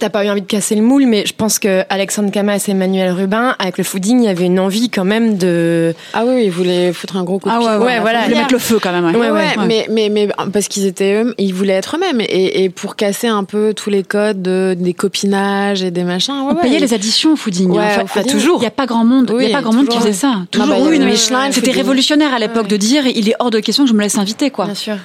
T'as pas eu envie de casser le moule, mais je pense que Alexandre Camas et Emmanuel Rubin, avec le fooding, il y avait une envie quand même de.
Ah oui, ils voulaient foutre un gros coup de
Ah ouais,
pied.
ouais,
Ouais, voilà.
Ils voulaient mettre le feu quand même.
Ouais,
Ouais,
ouais, mais, mais, mais parce qu'ils étaient eux, ils voulaient être eux-mêmes. Et, et pour casser un peu tous les codes de, des copinages et des machins. Ouais,
On
ouais.
payait les additions au fooding.
Ouais,
hein.
au fooding.
toujours. Il n'y a pas grand monde. Il
Oui,
y a pas grand monde qui faisait ça.
Non,
Toujours.
bah,
oui,
Michelin,
C'était
fooding.
révolutionnaire à l'époque de dire il est hors de question que je me laisse inviter quoi.
Bien sûr.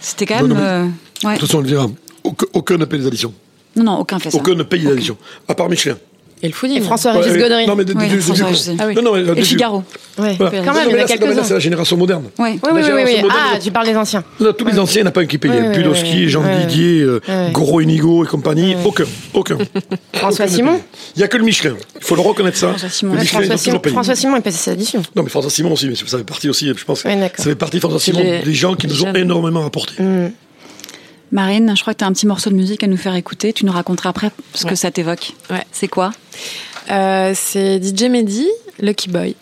C'était quand même. euh, ouais.
De toute façon, on le dira. Aucun, aucun ne paye les additions.
Non, non, aucun fait ça.
Aucun ne paye les additions. À part Michelin.
Et le fooding.
Et François
Ouais,
Régis
ouais.
Gaudry.
Non, mais de.
Ah.
Non,
Et Figaro.
Ouais.
Voilà.
Quand même, il y a
là, c'est-
quelques-uns.
la génération moderne.
Ouais.
Oui, oui, oui, oui,
génération
oui.
moderne,
Ah, tu parles des anciens.
Là, tous les anciens, il n'y en a pas un qui payait. Pudowski,
ouais,
Jean
ouais.
Didier, euh. Gros Inigo et compagnie. Aucun. Aucun.
François Simon.
Il n'y a que le Michelin. Il faut le reconnaître ça.
François Simon.
Est passé ses additions.
Non, mais François Simon aussi, mais ça fait partie aussi, je pense. Ça fait partie, François Simon, des gens qui nous ont énormément apporté.
Marine, je crois que tu as un petit morceau de musique à nous faire écouter. Tu nous raconteras après ce que ça t'évoque.
Ouais.
C'est quoi?
Euh, c'est DJ Mehdi, Lucky Boy.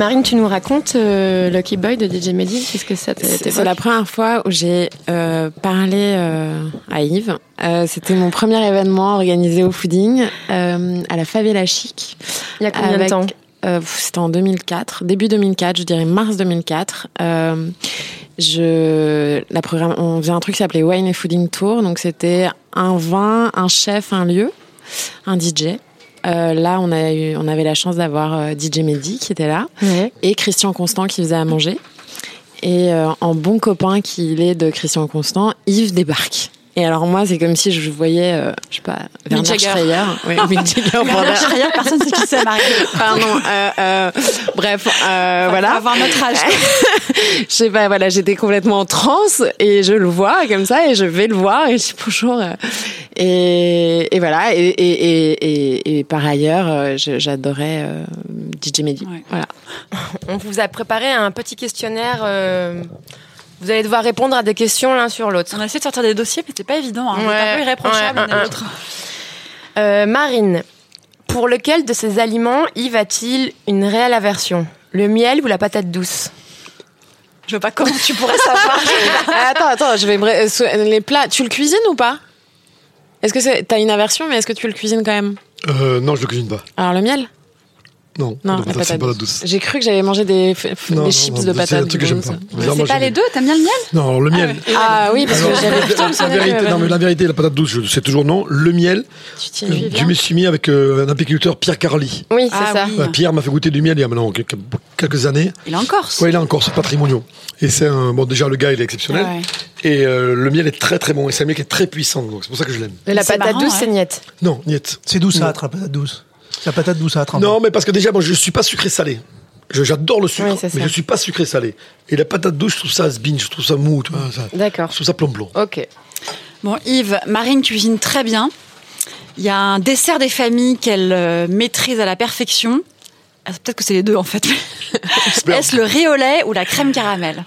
Marine, tu nous racontes euh, Lucky Boy de DJ Mehdi Qu'est-ce que ça
C'est
t'évoque
c'est la première fois où j'ai euh, parlé euh, à Yves. Euh, C'était mon premier événement organisé au Fooding à la Favela Chic.
Il y a combien de temps
C'était en 2004, début 2004, je dirais mars 2004. Euh, je, la programme, on faisait un truc qui s'appelait Wine and Fooding Tour. Donc c'était un vin, un chef, un lieu, un DJ. Euh, là, on, a eu, on avait la chance d'avoir euh, DJ Mehdi qui était là
Ouais.
et Christian Constant qui faisait à manger. Et euh, en bon copain qu'il est de Christian Constant, Yves débarque. Et alors moi, c'est comme si je voyais, euh, je sais pas, Werner
Jagger.
Schreier. Oui, Mick Jagger.
Bernard. Schreier, personne sait qui c'est, Marie.
Pardon. euh, euh, bref, euh, voilà.
avoir notre âge.
Je sais pas, voilà, j'étais complètement en transe et je le vois comme ça et je vais le voir et je dis bonjour. Et, et voilà, et, et, et, et, et par ailleurs, euh, j'adorais euh, DJ Mehdi.
Ouais.
Voilà.
On vous a préparé un petit questionnaire. Euh, vous allez devoir répondre à des questions l'un sur l'autre.
On a essayé de sortir des dossiers, mais c'était pas évident. Hein. On est un peu irréprochable
ouais,
l'un et
ouais.
l'autre.
Euh, Marine, pour lequel de ces aliments Yves a-t-il une réelle aversion? Le miel ou la patate douce?
Je vois pas comment tu pourrais savoir.
Ah, attends, attends, je vais me euh, les plats. Tu le cuisines ou pas? Est-ce que c'est t'as une aversion, mais est-ce que tu le cuisines quand même?
Euh, non, je le cuisine pas.
Alors le miel?
Non,
Non,
la
la
patate, c'est
patate
pas la
douce.
douce.
J'ai cru que j'avais mangé des, f- f-
Non,
des
non,
chips
non,
de
c'est truc que j'aime pas.
C'est pas les deux, t'aimes bien le miel?
Non, alors le miel.
Ah oui, parce que j'avais plutôt
la,
le
vérité, non, mais la vérité, la patate douce, je sais toujours non. Le miel,
Tu
euh, je me suis mis avec euh, un apiculteur, Pierre Carly.
Oui, c'est
Ah
ça.
oui.
Euh, Pierre m'a fait goûter du miel il y a maintenant quelques, quelques années.
Il est en Corse.
Ouais, il a encore ce patrimoine. Et c'est un, bon, déjà, le gars, il est exceptionnel.
Ouais.
Et euh, le miel est très très bon. Et c'est un miel qui est très puissant. Donc c'est pour ça que je l'aime.
Et la
C'est
patate douce, c'est niette.
Non, niet.
C'est douceâtre, la patate douce? La patate douceâtre. un peu.
Non, mais parce que déjà, moi, je suis pas sucré-salé. Je- J'adore le sucre,
Oui,
mais je suis pas sucré-salé. Et la patate douce, je trouve ça has-been, je trouve ça mou, tu vois, ça-
D'accord.
je trouve ça plomb-plomb.
Ok.
Bon, Yves, Marine cuisine très bien. Il y a un dessert des familles qu'elle euh, maîtrise à la perfection. Ah, Peut-être que c'est les deux en fait. Est-ce le riz au lait ou la crème caramel?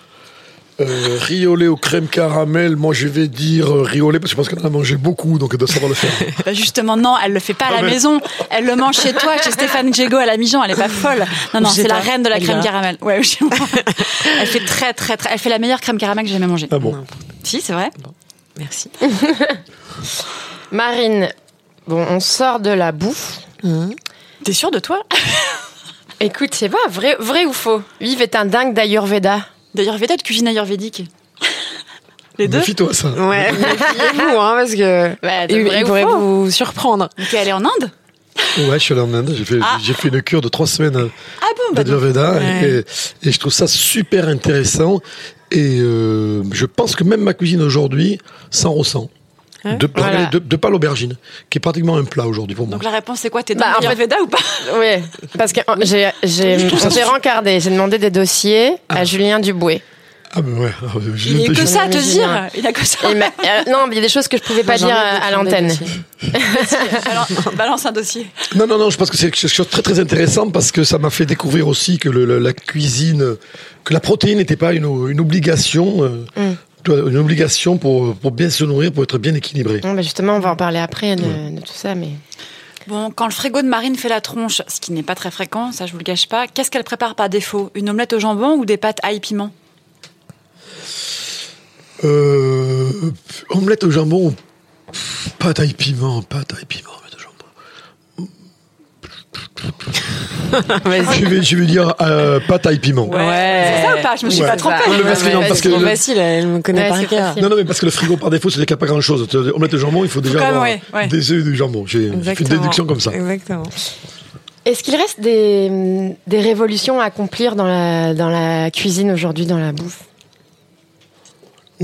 Euh, riz au crème caramel, moi je vais dire euh, lait parce que je pense qu'elle en a mangé beaucoup, donc elle doit savoir le faire.
Bah, Justement, non, elle le fait pas à
Ah,
la
mais-
maison. Elle le mange chez toi, chez Stéphane Djego à la Mijan. Elle est pas folle. Non, non, c'est la reine de la crème caramel. Ouais, chez moi. Elle fait très, très, très. Elle fait la meilleure crème caramel que j'ai jamais mangée.
Ah bon
Si, c'est vrai.
Merci.
Marine, bon, on sort de la bouffe.
T'es sûre de toi?
Écoute, pas, vrai, vrai ou faux? Yves est un dingue d'Ayurveda.
D'ailleurs, Veda de cuisine ayurvédique. Les deux
Méfie-toi ça.
Ouais, méfiez-vous, hein, parce que
Bah,
il, pourrait vous surprendre.
Ok, elle est en Inde
Ouais, je suis allé en Inde, j'ai fait,
Ah.
j'ai fait une cure de trois semaines euh,
Ah bon bah,
d'Ayurveda
Ouais.
et, et je trouve ça super intéressant. Et euh, je pense que même ma cuisine aujourd'hui s'en ressent.
Ouais.
De,
Voilà.
de, de pas l'aubergine, qui est pratiquement un plat aujourd'hui pour moi.
Donc la réponse, c'est quoi T'es dans
Bah, en fait-
l'Ayurveda ou pas
Oui, parce que euh, j'ai, j'ai, rencardé. J'ai demandé des dossiers à Julien Duboué.
Ah ben ouais, ah,
Il
même
a
pas-
que ça à te
Julien.
dire. Il a que ça.
Il m'a- euh, non, mais il y a des choses que je pouvais pas
J'en ai
dire à, l'antenne.
dossiers.
Balance, balance un dossier.
Non, non, non, je pense que c'est quelque chose de très très intéressant parce que ça m'a fait découvrir aussi que le- le- la cuisine, que la protéine n'était pas une, une obligation, euh,
Mm.
Une obligation pour, pour bien se nourrir, pour être bien équilibré.
Non, mais justement, on va en parler après de, de tout ça. Mais
Bon, quand le frigo de Marine fait la tronche, ce qui n'est pas très fréquent, ça je vous le gâche pas, qu'est-ce qu'elle prépare par défaut? Une omelette au jambon ou des pâtes ail piment?
Euh, omelette au jambon, pâte à piment, pâte à piment. Je, vais, je vais dire euh, pâte à piment.
Ouais.
C'est ça ou pas Je me suis
Ouais.
pas trompée.
Non, mais parce que- non, parce
c'est
que-
trop facile, elle me connaît
Ouais,
par cœur.
Non, non, mais parce que le frigo par défaut, c'est qu'il n'y a pas grand chose. Omelette au jambon, il faut déjà avoir
ouais, ouais.
des œufs et du jambon. J'ai fait une déduction comme ça.
Exactement.
est-ce qu'il reste des, des révolutions à accomplir dans la, dans la cuisine aujourd'hui, dans la bouffe?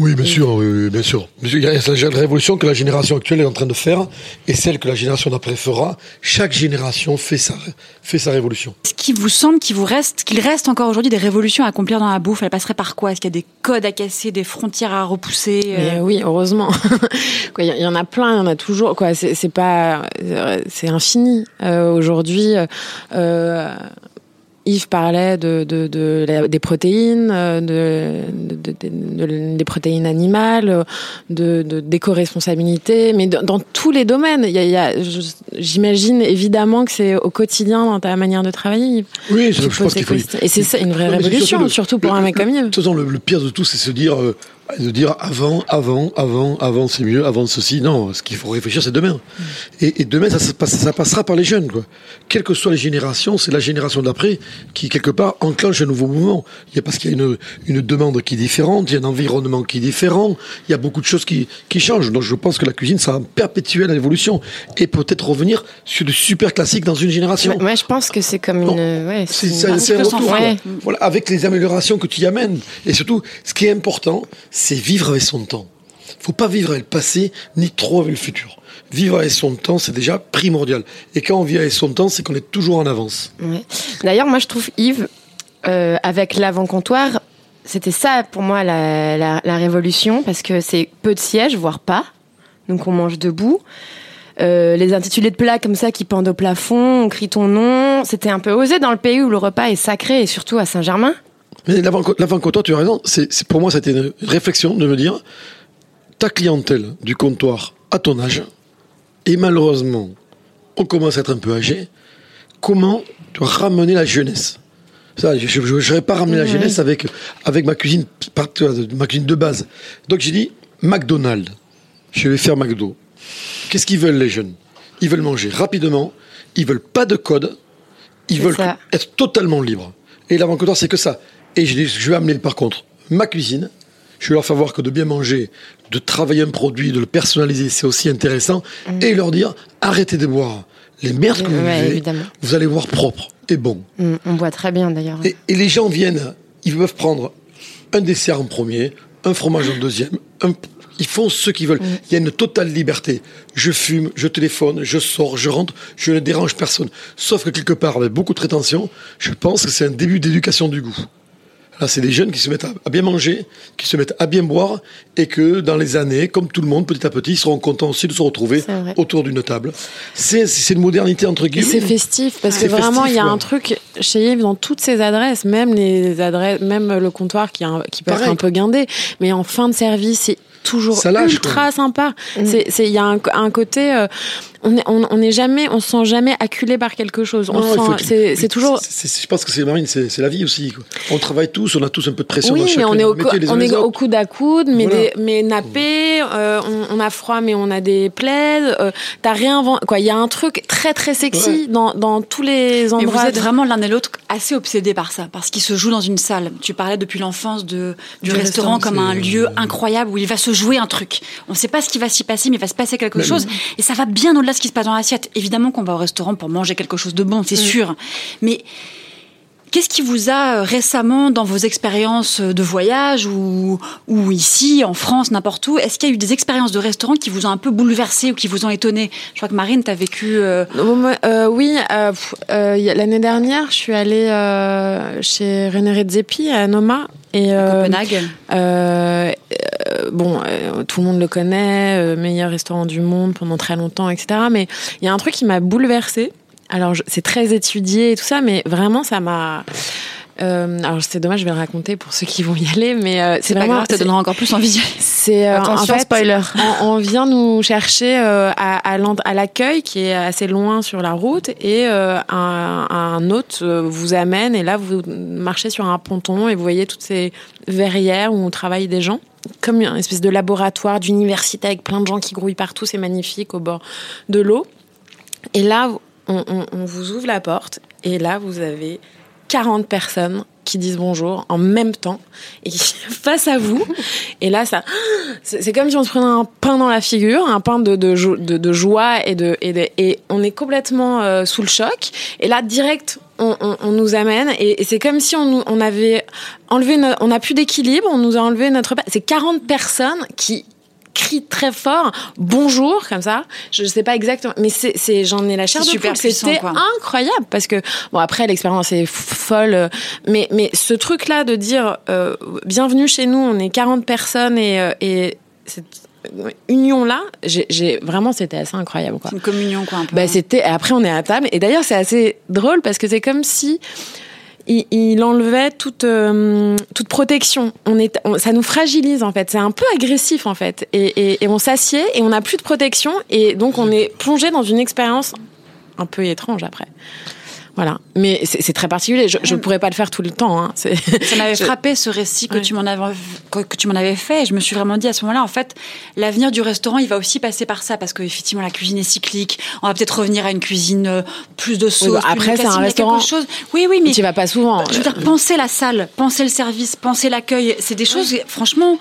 Oui, bien sûr, oui, oui, bien sûr. Il y a la révolution que la génération actuelle est en train de faire et celle que la génération d'après fera. Chaque génération fait sa, fait sa révolution.
Est-ce qu'il vous semble qu'il vous reste, qu'il reste encore aujourd'hui des révolutions à accomplir dans la bouffe? Elle passerait par quoi? Est-ce qu'il y a des codes à casser, des frontières à repousser euh,
oui, heureusement. Quoi, Il y, en a plein, il y en a toujours. Quoi, c'est c'est pas, c'est infini. Euh, Aujourd'hui, euh, Yves parlait de, de, de la- des protéines, euh, de, de- de- de- des protéines animales, de de- d'éco-responsabilité, mais dans, tous les domaines. Il y a, il y a- je- j'imagine évidemment que c'est au quotidien dans ta manière de travailler.
Oui, je
poses
pense qu'il faut.
Et c'est ça, une vraie
Non,
révolution,
le-
surtout pour un mec comme
De
Yves.
toute façon, le, le pire de tout, c'est se dire, euh, de dire avant, avant, avant, avant, c'est mieux, avant ceci. Non, ce qu'il faut réfléchir, c'est demain.
Mm.
Et, et demain, ça, se passe- ça passera par les jeunes, quoi. Quelles que soient les générations, c'est la génération d'après qui, quelque part, enclenche un nouveau mouvement. Il y a parce qu'il y a une, une demande qui est différente, il y a un environnement qui est différent, il y a beaucoup de choses qui, qui changent. Donc, je pense que la cuisine, ça va perpétuer l'évolution et peut-être revenir sur du super classique dans une génération.
Moi, je pense que c'est comme une. Ouais,
C'est un retour. Voilà, avec les améliorations que tu y amènes. Et surtout, ce qui est important, c'est vivre avec son temps. Faut pas vivre avec le passé, ni trop avec le futur. Vivre avec son temps, c'est déjà primordial. Et quand on vit avec son temps, c'est qu'on est toujours en avance.
D'ailleurs, moi, je trouve Yves, euh, avec l'avant-comptoir, c'était ça pour moi la révolution, parce que c'est peu de sièges, voire pas. Donc on mange debout. Euh, les intitulés de plats comme ça qui pendent au plafond, on crie ton nom. C'était un peu osé dans le pays où le repas est sacré, et surtout à Saint-Germain.
Mais l'avant- l'avant-comptoir, tu as raison. C'est, pour moi, c'était une réflexion de me dire, ta clientèle du comptoir à ton âge, et malheureusement, on commence à être un peu âgé, comment tu ramener la jeunesse? Ça, je n'aurais pas ramené la jeunesse avec, avec ma cuisine, ma cuisine de base. Donc j'ai dit, McDonald's, je vais faire McDo. Qu'est-ce qu'ils veulent les jeunes? Ils veulent manger rapidement, ils veulent pas de code, ils veulent
ça.
être totalement libres. Et l'avant-comptoir, c'est que ça. Et je, vais amener par contre ma cuisine. Je vais leur faire voir que de bien manger, de travailler un produit, de le personnaliser, c'est aussi intéressant. Et leur dire, arrêtez de boire les merdes que vous
Ouais,
buvez.
évidemment.
Vous allez voir propre et bon.
On, on boit très bien d'ailleurs.
Et, et les gens viennent, ils peuvent prendre un dessert en premier, un fromage en deuxième, un- ils font ce qu'ils veulent. Il y a une totale liberté. Je fume, je téléphone, je sors, je rentre, je ne dérange personne. Sauf que quelque part, avec beaucoup de rétention, je pense que c'est un début d'éducation du goût. Là, c'est des jeunes qui se mettent à, bien manger, qui se mettent à bien boire, et que dans les années, comme tout le monde, petit à petit, ils seront contents aussi de se retrouver autour d'une table. C'est une modernité entre
Et
guillemets.
c'est festif parce que vraiment il y a
ouais.
un truc chez Yves dans toutes ses adresses, même les adresses, même le comptoir qui, est un- qui peut
Pareil.
être un peu guindé, mais en fin de service c'est toujours
lâche,
ultra sympa.
Mm.
Il y a un, un côté euh, on est on, on est jamais on se sent jamais acculé par quelque chose. On
Non,
sent
que-
c'est c'est toujours
c'est- c'est- je pense que c'est Marine, c'est c'est la vie aussi. quoi. On travaille tous, on a tous un peu de pression dans
oui, mais on est au, on est au coude à coude, mais,
Voilà.
des, mais nappé, euh, on, on a froid, mais on a des plaids. Euh, T'as réinventé. Quoi, il y a un truc très très sexy
Ouais.
dans, dans tous les
Et vous
endroits.
êtes
de-
vraiment l'un et l'autre assez obsédés par ça, parce qu'il se joue dans une salle. Tu parlais depuis l'enfance de, du, restaurant,
restaurant,
comme un lieu incroyable où il va se jouer un truc. On ne sait pas ce qui va s'y passer, mais il va se passer quelque chose. Et ça va bien au-delà de ce qui se passe dans l'assiette. Évidemment qu'on va au restaurant pour manger quelque chose de bon, c'est sûr. Mais Qu'est-ce qui vous a euh, récemment, dans vos expériences de voyage ou, ou ici, en France, n'importe où, est-ce qu'il y a eu des expériences de restaurant qui vous ont un peu bouleversé ou qui vous ont étonné? Je crois que Marine, tu as vécu... euh,
euh, oui, euh, euh, l'année dernière, je suis allée euh, chez René Redzepi à Noma. Et, euh,
Copenhague.
euh, euh, bon, euh, tout le monde le connaît, euh, meilleur restaurant du monde pendant très longtemps, etc. Mais il y a un truc qui m'a bouleversée. Alors, je- c'est très étudié et tout ça, mais vraiment, ça m'a. Euh, alors, c'est dommage, je vais le raconter pour ceux qui vont y aller, mais euh,
C'est pas
vraiment.
grave, ça donnera encore plus envie.
c'est euh, en fait,
spoiler.
On, on vient nous chercher euh, à, à l'accueil qui est assez loin sur la route et euh, un, un hôte euh, vous amène et là vous marchez sur un ponton et vous voyez toutes ces verrières où travaillent des gens comme une espèce de laboratoire d'université avec plein de gens qui grouillent partout, c'est magnifique au bord de l'eau. Et là, on, on- on vous ouvre la porte et là, vous avez 40 personnes qui disent bonjour en même temps et qui face à vous. Et là, ça, c'est comme si on se prenait un pain dans la figure, un pain de, de, de, de joie et de, et de- et on est complètement euh, sous le choc. Et là, direct, on, on, on nous amène et, c'est comme si on, on avait enlevé, no- on a plus d'équilibre, on nous a enlevé notre, c'est 40 personnes qui crient très fort bonjour comme ça. Je sais pas exactement mais c'est j'en ai la chair de
super
poule c'était incroyable parce que bon après l'expérience est folle mais mais ce truc là de dire euh, bienvenue chez nous on est 40 personnes et euh, et cette union là j'ai vraiment c'était assez incroyable quoi.
C'est une communion, quoi, un peu.
bah, c'était et après on est à table et d'ailleurs c'est assez drôle parce que c'est comme si il, enlevait toute euh, toute protection. On est, ça nous fragilise en fait. C'est un peu agressif en fait. Et, et on s'assied et on n'a plus de protection et donc on est plongé dans une expérience un peu étrange après. Voilà. Mais c'est très particulier. Je, je pourrais pas le faire tout le temps. Hein.
Ça m'avait
Je-
frappé ce récit que
Ouais.
tu m'en avais que tu m'en avais fait et je me suis vraiment dit à ce moment-là en fait l'avenir du restaurant il va aussi passer par ça parce que effectivement la cuisine est cyclique on va peut-être revenir à une cuisine euh, plus de sauce
bah, après, c'est un restaurant.
chose oui oui mais
Tu vas pas souvent.
je veux dire penser la salle penser le service penser l'accueil c'est des choses franchement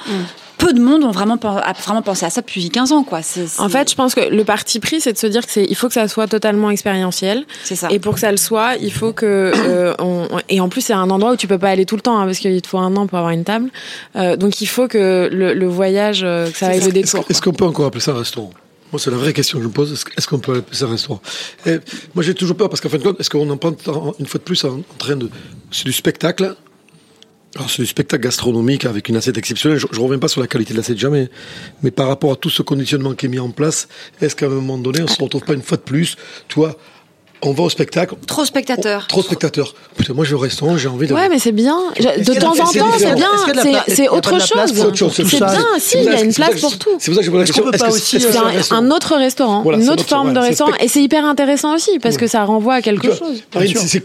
peu de monde ont vraiment a vraiment pensé à ça depuis 15 ans quoi
En fait, je pense que le parti pris, c'est de se dire que c'est, il faut que ça soit totalement expérientiel.
c'est ça
Et pour que ça le soit, il faut que euh, on, et en plus c'est un endroit où tu peux pas aller tout le temps hein, parce qu'il te faut un an pour avoir une table. Euh, donc il faut que le, le voyage, euh, que ça aille le
Est-ce
détour.
est-ce qu'on peut encore appeler ça un restaurant? Moi, c'est la vraie question que je me pose. Est-ce qu'on peut appeler ça un restaurant? Et Moi, j'ai toujours peur parce qu'en fin de compte, est-ce qu'on en prend une fois de plus en train de. C'est du spectacle? Alors, c'est du spectacle gastronomique avec une assiette exceptionnelle. Je, je reviens pas sur la qualité de l'assiette jamais. Mais par rapport à tout ce conditionnement qui est mis en place, est-ce qu'à un moment donné, on se retrouve pas une fois de plus, tu vois, on va au spectacle.
trop spectateurs
Trop de spectateurs. Putain, moi, je vais au restaurant, j'ai envie de.
Ouais, mais c'est bien. De temps en temps, c'est bien. C'est- autre chose.
c'est
bien. Si, il y a une place pour tout.
C'est pour ça que je pose la question.
pas aussi, euh,
c'est un
autre restaurant, une autre forme de restaurant. Et c'est hyper intéressant aussi parce que ça renvoie à quelque chose.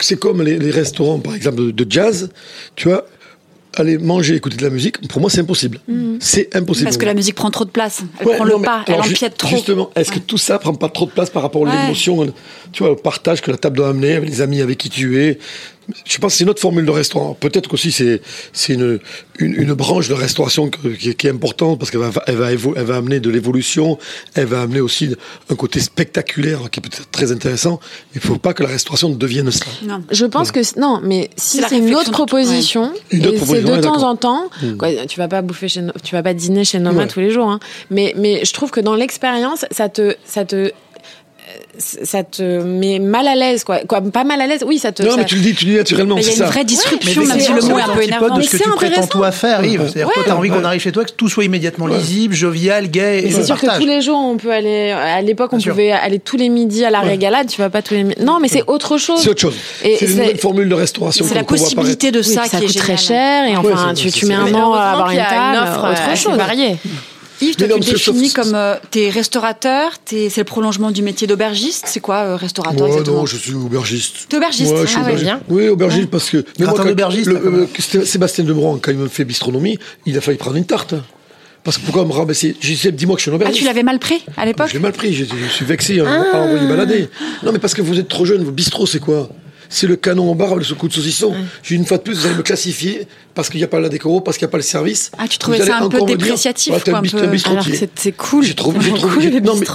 C'est comme les, restaurants, par exemple, de, de jazz. Tu vois, aller manger, écouter de la musique, pour moi, c'est impossible. C'est impossible.
parce que la musique prend trop de place elle
Ouais,
prend
non,
le pas elle empiète trop
Justement, est-ce que tout ça prend pas trop de place par rapport à
Ouais.
l'émotion, tu vois, au partage que la table doit amener avec les amis avec qui tu es Je pense que c'est une autre formule de restaurant. Peut-être qu'aussi c'est c'est une, une une branche de restauration que- qui, est- qui est importante parce qu'elle va elle va évo- elle va amener de l'évolution, elle va amener aussi un côté spectaculaire qui est peut-être très intéressant. Il faut pas que la restauration devienne ça.
non
Je pense que non, mais si
C'est
une autre
ouais.
proposition, et c'est de
ouais,
temps en temps,
Mm.
quoi, tu vas pas bouffer chez, tu vas pas dîner chez Noma
Ouais.
tous les jours, hein, mais mais je trouve que dans l'expérience, ça te ça te ça te met mal à l'aise quoi, quoi pas mal à l'aise, oui ça te.
Non,
ça-
mais tu le dis, tu le dis naturellement.
Il y a
c'est
une
ça.
vraie disruption
Mais
même si le mot est un peu énervant
de ce que tu prétends toi faire, Yves. C'est-à-dire que toi, t'as envie qu'on
Ouais.
arrive chez toi, que tout soit immédiatement
Ouais.
lisible, jovial, gay
Mais
et
c'est sûr que tous les jours on peut aller. À l'époque, on
Bien sûr.
pouvait aller tous les midis à la régalade. Tu vas pas tous les. mi- Non, mais c'est autre chose.
C'est autre chose. C'est une nouvelle formule de restauration.
c'est la possibilité de ça qui est
coûte très cher et
Ouais,
enfin tu, mets un an à avoir
qu'il
une
y a
table,
une offre, euh,
autre
assez
chose.
variée.
Yves, toi,
non,
tu définis comme euh, t'es restaurateur, c'est le prolongement du métier d'aubergiste. C'est quoi euh, restaurateur
Ouais,
exactement
non, je suis aubergiste.
T'es aubergiste
Ouais,
Ah ouais,
aubergiste.
bien.
Oui, aubergiste parce que. Mais le-
quand même.
euh, Sté- Sébastien Debron, quand il me fait bistronomie, il a failli prendre une tarte. hein. Parce que pourquoi me rabaisser? Dis-moi que je suis un
Ah,
aubergiste.
tu l'avais mal pris à l'époque
Je l'ai mal pris, je suis vexé à à envoyer balader. Non, mais parce que vous êtes trop jeune, vos bistrot, c'est quoi? C'est le canon en barre, le coup de saucisson. J'ai une fois de plus, vous allez me classifier parce qu'il n'y a pas la décoro, parce qu'il n'y a pas le service.
Ah, tu trouvais
Vous
ça un peu
dire,
dépréciatif,
ouais,
quoi, un peu.
Alors que c'est- cool.
J'ai trouvé, j'ai
Cool,
non, mais,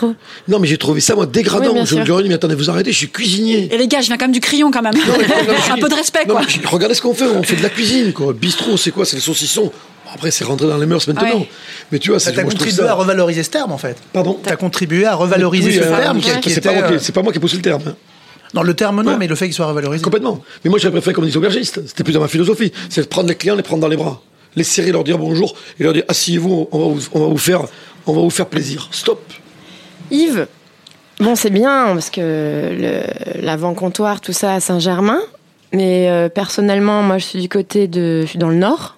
non, mais j'ai trouvé ça, moi, dégradant.
Oui,
je me dis, mais attendez, vous arrêtez, je suis cuisinier.
Et les gars, je viens quand même du crayon quand même.
Non, mais-
un peu de respect
non,
quoi.
mais regardez ce qu'on fait, on fait de la cuisine, quoi. Bistrot, c'est quoi? C'est le saucisson. Après, c'est rentré dans les mœurs maintenant.
Ouais.
Mais tu vois, c'est
T'as contribué
ça-
à revaloriser ce terme, en fait.
Pardon?
T'as contribué à revaloriser
Oui,
ce
euh,
terme qui,
c'est-
qui
c'est
était...
pas, moi
euh,
qui- c'est pas moi qui ai poussé le terme.
Non, le terme non, mais le fait qu'il soit revalorisé.
Complètement. Mais moi, j'aurais préféré comme disent aubergistes. C'était plus dans ma philosophie. C'est de prendre les clients, les prendre dans les bras. Les serrer, leur dire bonjour et leur dire asseyez-vous, on va vous, on va vous faire, on va vous faire plaisir. Stop.
Yves, bon, c'est bien parce que l'avant-comptoir, tout ça à Saint-Germain. Mais euh, personnellement, moi, je suis du côté de. Je suis dans le nord.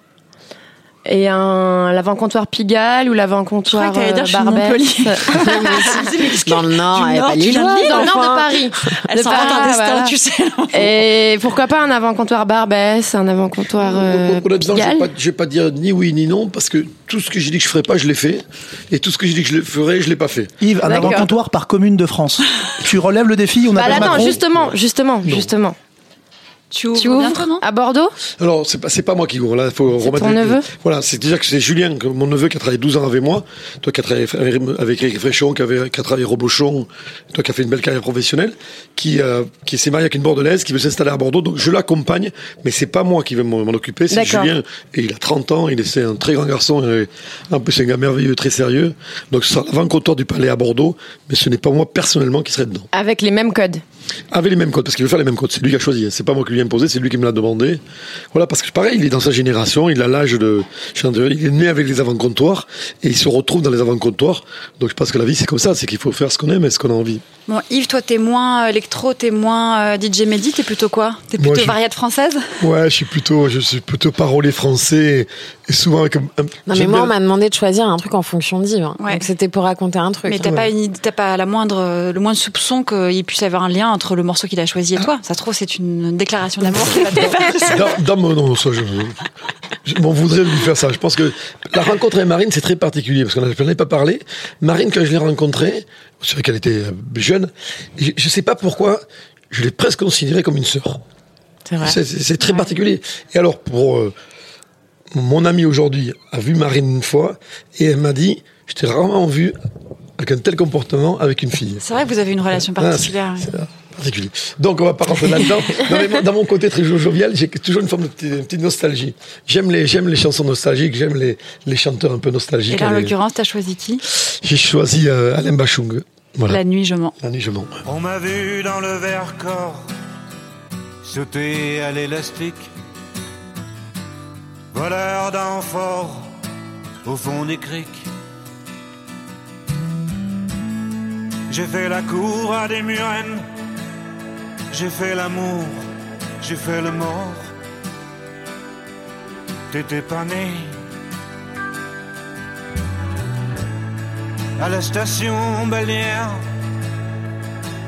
Et un l'avant-comptoir Pigalle ou l'avant-comptoir euh, Barbès.
Dans le Nord,
Du Nord,
pas
dire,
Dans le nord de. Paris.
Elle
De
un destin,
voilà.
tu sais.
Et pourquoi pas un avant-comptoir Barbès, un avant-comptoir euh,
Honnêtement, je
Pigalle
vais pas, je vais pas dire ni oui ni non parce que tout ce que j'ai dit que je ferais pas, je l'ai fait. Et tout ce que j'ai dit que je le ferais, je l'ai pas fait.
Yves, un avant-comptoir par commune de France. tu relèves le défi, on
Bah
appelle
attends,
Macron.
justement, justement, justement.
Tu ouvres,
Tu ouvres
bientôt, non
à Bordeaux
Alors, c'est pas, c'est pas moi qui ouvre. Là, il faut remettre.
ton
les-
neveu
Voilà, c'est déjà que c'est Julien, que- mon neveu qui a travaillé 12 ans avec moi. Toi qui as travaillé avec Eric Fréchon, qui, avait, qui a travaillé Robochon. Toi qui as fait une belle carrière professionnelle. Qui, euh, qui s'est marié avec une bordelaise, qui veut s'installer à Bordeaux. Donc, je l'accompagne. Mais c'est pas moi qui vais m'en occuper. C'est. Julien. Et il a 30 ans. Il est c'est un très grand garçon. Et en plus, c'est un gars merveilleux, très sérieux. Donc, ce sera l'avant-comptoir du palais à Bordeaux. Mais ce n'est pas moi personnellement qui serai dedans.
Avec les mêmes codes.
Avec les mêmes codes, parce qu'il veut faire les mêmes codes. C'est lui qui a choisi. hein. C'est pas moi qui lui imposer, c'est lui qui me l'a demandé. Voilà, parce que pareil, il est dans sa génération, il a l'âge de il est né avec les avant-comptoirs et il se retrouve dans les avant-comptoirs. Donc je pense que la vie c'est comme ça, c'est qu'il faut faire ce qu'on aime et ce qu'on a envie.
Bon, Yves, toi, t'es moins électro, t'es moins euh, DJ Mehdi, t'es plutôt quoi? T'es
Moi,
plutôt
je-
variade française?
Ouais, je suis plutôt, je suis plutôt parolier français et souvent avec un, un-
Non, mais moi,
bien-
on m'a demandé de choisir un truc en fonction d'Yves. hein.
Ouais.
Donc c'était pour raconter un truc.
Mais t'as pas, une idée- t'as pas la moindre, le moindre soupçon qu'il puisse y avoir un lien entre le morceau qu'il a choisi et toi. Ça se trouve, c'est une déclaration d'amour qu'il va te
dans, mon non, ça, je, je- on voudrait lui faire ça. Je pense que la rencontre avec Marine, c'est très particulier parce qu'on n'en ai pas parlé. Marine, quand je l'ai rencontrée, c'est vrai qu'elle était euh, jeune. Je ne sais pas pourquoi, je l'ai presque considérée comme une sœur.
C'est vrai.
C'est- C'est c'est très particulier. Et alors, pour euh, mon ami aujourd'hui a vu Marine une fois et elle m'a dit, je t'ai rarement vu avec un tel comportement avec une fille.
C'est vrai que vous avez une relation
Ah,
particulière.
particulier. Donc on va pas rentrer là-dedans. Dans mon côté très jo- jovial, j'ai toujours une forme de petite, nostalgie. J'aime les, j'aime les chansons nostalgiques, j'aime les, les chanteurs un peu
Et
nostalgiques.
là, en
Les-
l'occurrence, t'as choisi qui?
J'ai choisi euh, Alain Bachung. Voilà.
La nuit, je mens.
La nuit, je mens.
On m'a vu dans le Vercors sauter à l'élastique, voleur d'amphores au fond des criques. J'ai fait la cour à des murennes, j'ai fait l'amour, j'ai fait le mort. T'étais pas né. À la station balnéaire,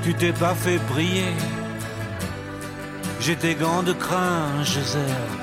tu t'es pas fait briller. J'ai tes gants de crin, serre.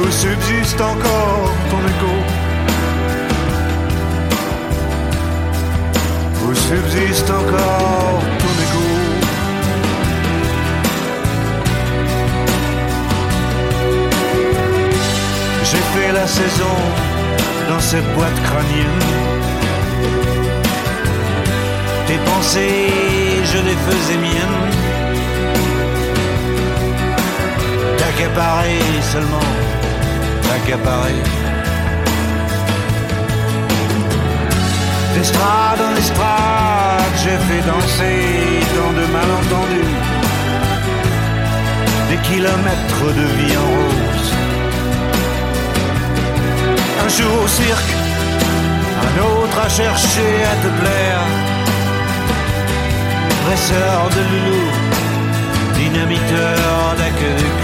où subsiste encore ton écho. Où subsiste encore ton écho. J'ai fait la saison dans cette boîte crânienne. Tes pensées, je les faisais miennes. T'accaparer seulement, D'estrade en estrade, j'ai fait danser dans de malentendus. Des kilomètres de vie en rose. Un jour au cirque, un autre à chercher à te plaire. Presseur de loulou, dynamiteur d'aqueduc.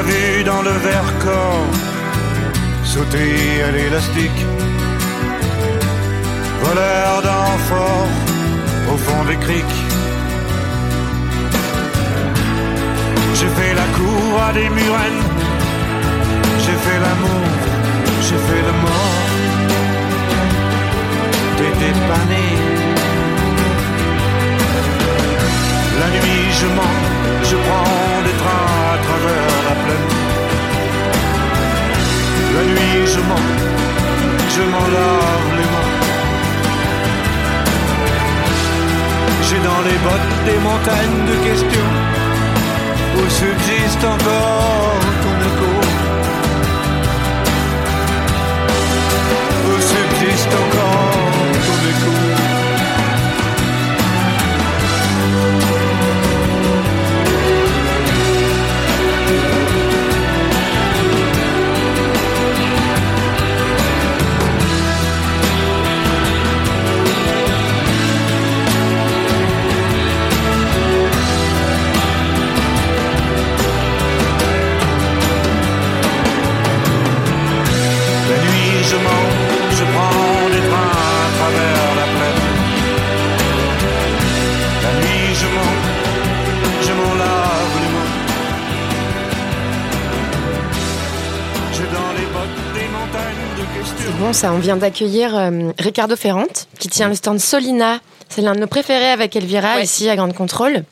M'a vu dans le Vercors sauter à l'élastique, voleur d'amphores au fond des criques. J'ai fait la cour à des murennes, j'ai fait l'amour, j'ai fait le mort. T'étais pas. La nuit, je mens, je prends des trains travers la plaine. La nuit, je mens, je m'en lave les mains. J'ai dans les bottes des montagnes de questions où subsiste encore ton écho. Où subsiste encore je je
prends
des trains à travers la plaine. La nuit, je mens, je m'en lave les mains. J'ai dans les bottes des montagnes de questions. Bon,
ça, on vient d'accueillir euh, Ricardo Ferrante, qui tient le stand Solina. C'est l'un de nos préférés avec Elvira, ouais. ici à Grande Contrôle.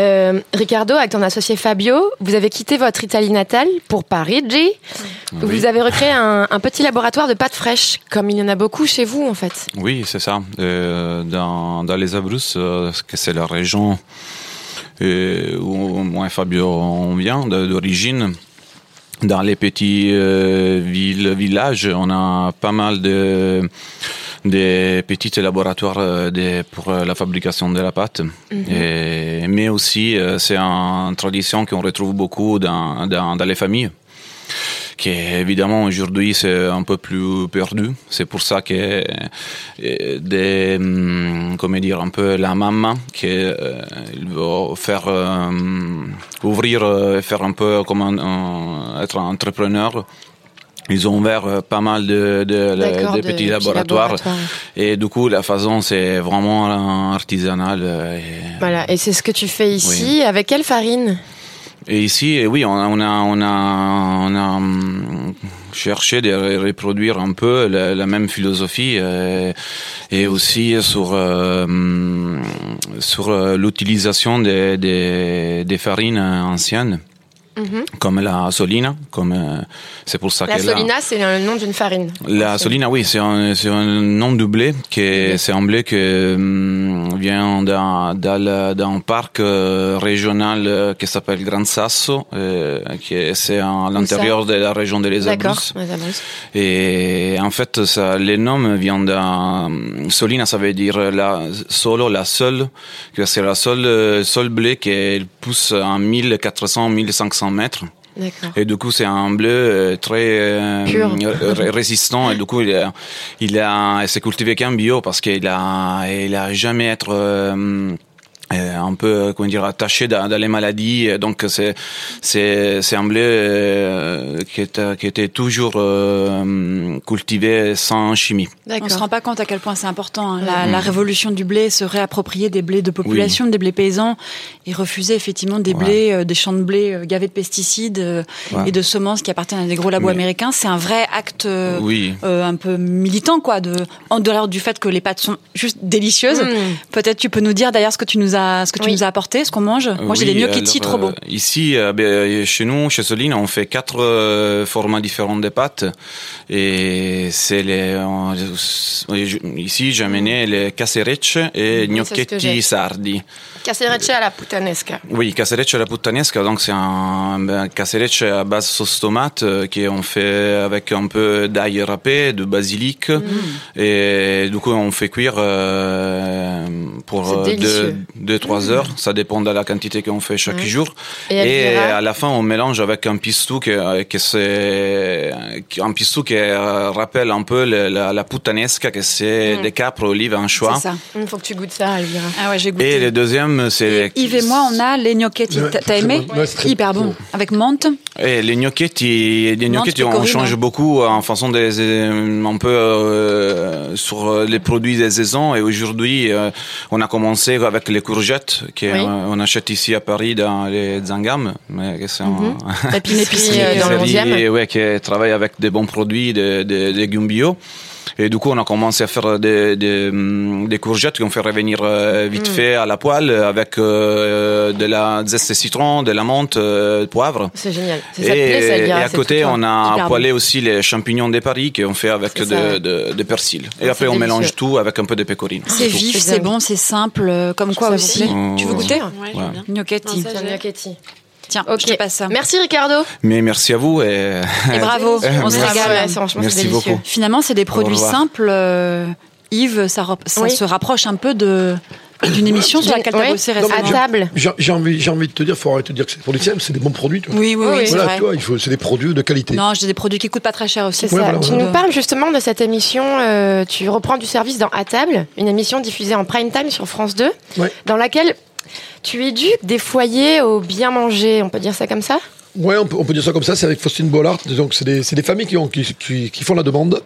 Euh, Ricardo, avec ton associé Fabio, vous avez quitté votre Italie natale pour Parigi. Vous avez recréé un, un petit laboratoire de pâtes fraîches, comme il y en a beaucoup chez vous en fait.
Oui, c'est ça. Euh, dans, dans les Abruzzes, euh, que c'est la région euh, où moi et Fabio on vient d'origine. Dans les petits euh, villes, villages, on a pas mal de des petits laboratoires euh, de- pour euh, la fabrication de la pâte. Et- mais aussi, euh, c'est une tradition qu'on retrouve beaucoup dans, dans, dans les familles qui évidemment aujourd'hui c'est un peu plus perdu. C'est pour ça que des, hum, comment dire, un peu la maman qui euh, veut faire euh, ouvrir, faire un peu comme un, un- être entrepreneur. Ils ont ouvert euh, pas mal de, de, de
de
petits laboratoires. Et du coup, la façon, c'est vraiment artisanal. euh, Et,
Voilà, et c'est ce que tu fais ici. Avec quelle farine?
Et ici, eh oui, on a, on a, on a, on a hum, cherché de re- reproduire un peu la, la même philosophie euh, et aussi sur, euh, hum, sur l'utilisation des, des, des farines anciennes,
Mhm.
Comme la solina. Comme euh, c'est pour ça
la solina, c'est le nom d'une farine.
La solina, oui, c'est un, nom de blé qui mhm. c'est un blé qui hum, vient d'un, parc euh, régional euh, qui s'appelle Grand Sasso, qui est, c'est à l'intérieur de la région de Les
Abruzes.
Et en fait, ça, les noms viennent d'un solina, ça veut dire la solo, la seule, c'est la seule, seule blé qui pousse en 1400,
1500
et du coup, c'est un bleu euh, très euh, euh, résistant. Et du coup, il a, il a s'est cultivé qu'un bio parce qu'il a, il a jamais être un peu comment dire attaché dans, dans les maladies Et donc c'est c'est c'est un blé euh, qui était qui était toujours euh, cultivé sans chimie
On se rend pas compte à quel point c'est important. hein. La,
Mm.
la révolution du blé, se réapproprier des blés de population, des blés paysans, et refuser effectivement des
Ouais.
blés, euh, des champs de blé euh, gavés de pesticides euh,
Ouais.
et de semences qui appartiennent à des gros labos
Mais-
américains. C'est un vrai acte euh,
Oui.
euh, un peu militant, quoi. De, en dehors du fait que les pâtes sont juste délicieuses.
Mm.
Peut-être tu peux nous dire d'ailleurs ce que tu nous as, ce que tu
Oui.
nous as apporté, ce qu'on mange. Moi, j'ai
Oui,
des gnocchetti
alors,
trop beaux.
euh, Ici, euh, ben, chez nous, chez Solina, on fait quatre euh, formats différents de pâtes. Et c'est les, on- ici, j'ai amené les caserecce et gnocchetti sardi.
Caserecce alla puttanesca.
Oui, caserecce alla puttanesca, donc c'est un ben, caserecce à base sauce tomate euh, qu'on fait avec un peu d'ail râpé, de basilic,
Mm.
et du coup on fait cuire euh, pour
C'est
euh,
délicieux.
deux, deux, trois heures, ça dépend de la quantité qu'on fait chaque jour.
Et
à la fin on mélange avec un pistou que, que c'est un pistou qui rappelle un peu le- la, la puttanesca, que c'est
Mm.
des capres, olives, anchois.
C'est ça.
Il faut que tu goûtes ça, Elvira.
Ah ouais, j'ai goûté.
Et le deuxième, c'est
Yves et moi, on a les gnocchetti. T'as- aimé
bon.
Hyper bon.
bon.
Avec menthe.
Et les gnocchetti, les gnocchetti, on change beaucoup en façon des, euh, un peu euh, sur les produits des saisons. Et aujourd'hui, euh, on a commencé avec les courgettes qu'on
Oui.
achète ici à Paris dans les Zangam, mais c'est un-
L'épicerie euh,
une
dans le
épicerie,
11e.
ouais, qui travaille avec des bons produits, des des légumes bio. Et du coup, on a commencé à faire des, des, hum, des courgettes qu'on fait revenir euh, vite
Mm.
fait à la poêle avec euh, de la zeste de citron, de la menthe, euh, poivre.
C'est génial.
Et,
plaît, ça,
à côté, on a poêlé aussi les champignons de Paris qu'on fait avec de, de, de persil. Et après, on
délicieux.
mélange tout avec un peu de pécorine.
C'est vif,
C'est
bon, c'est simple. euh, Comme quoi aussi. Tu veux
Oh.
goûter
Ouais,
Ouais.
Gnocchetti. Tiens,
Ok.
je te passe ça.
Merci Ricardo.
Mais merci à vous et,
Et bravo, on se régale.
Ouais, franchement, c'est
Merci
délicieux.
beaucoup.
Finalement, c'est des produits simples. euh, Yves, ça, rep- ça
Oui.
se rapproche un peu de d'une émission sur laquelle tu as bossé
À
récemment.
table.
J'ai envie, j'ai envie de te dire, faut arrêter de dire que c'est pour les simples, c'est des bons produits. Tu vois.
Oui, oui, oui,
Voilà,
vrai.
tu vois, il faut, c'est des produits de qualité.
Non, j'ai des produits qui coûtent pas très cher aussi.
C'est
Ouais,
ça.
voilà,
tu
voilà.
nous parles justement de cette émission. euh, tu reprends du service dans À table, une émission diffusée en prime time sur France 2,
Ouais.
dans laquelle tu éduques des foyers au bien manger. On peut dire ça comme ça?
Ouais, on peut, dire ça comme ça, c'est avec Faustine Bollard. Donc, c'est des, familles qui, ont, qui, qui, qui font la demande,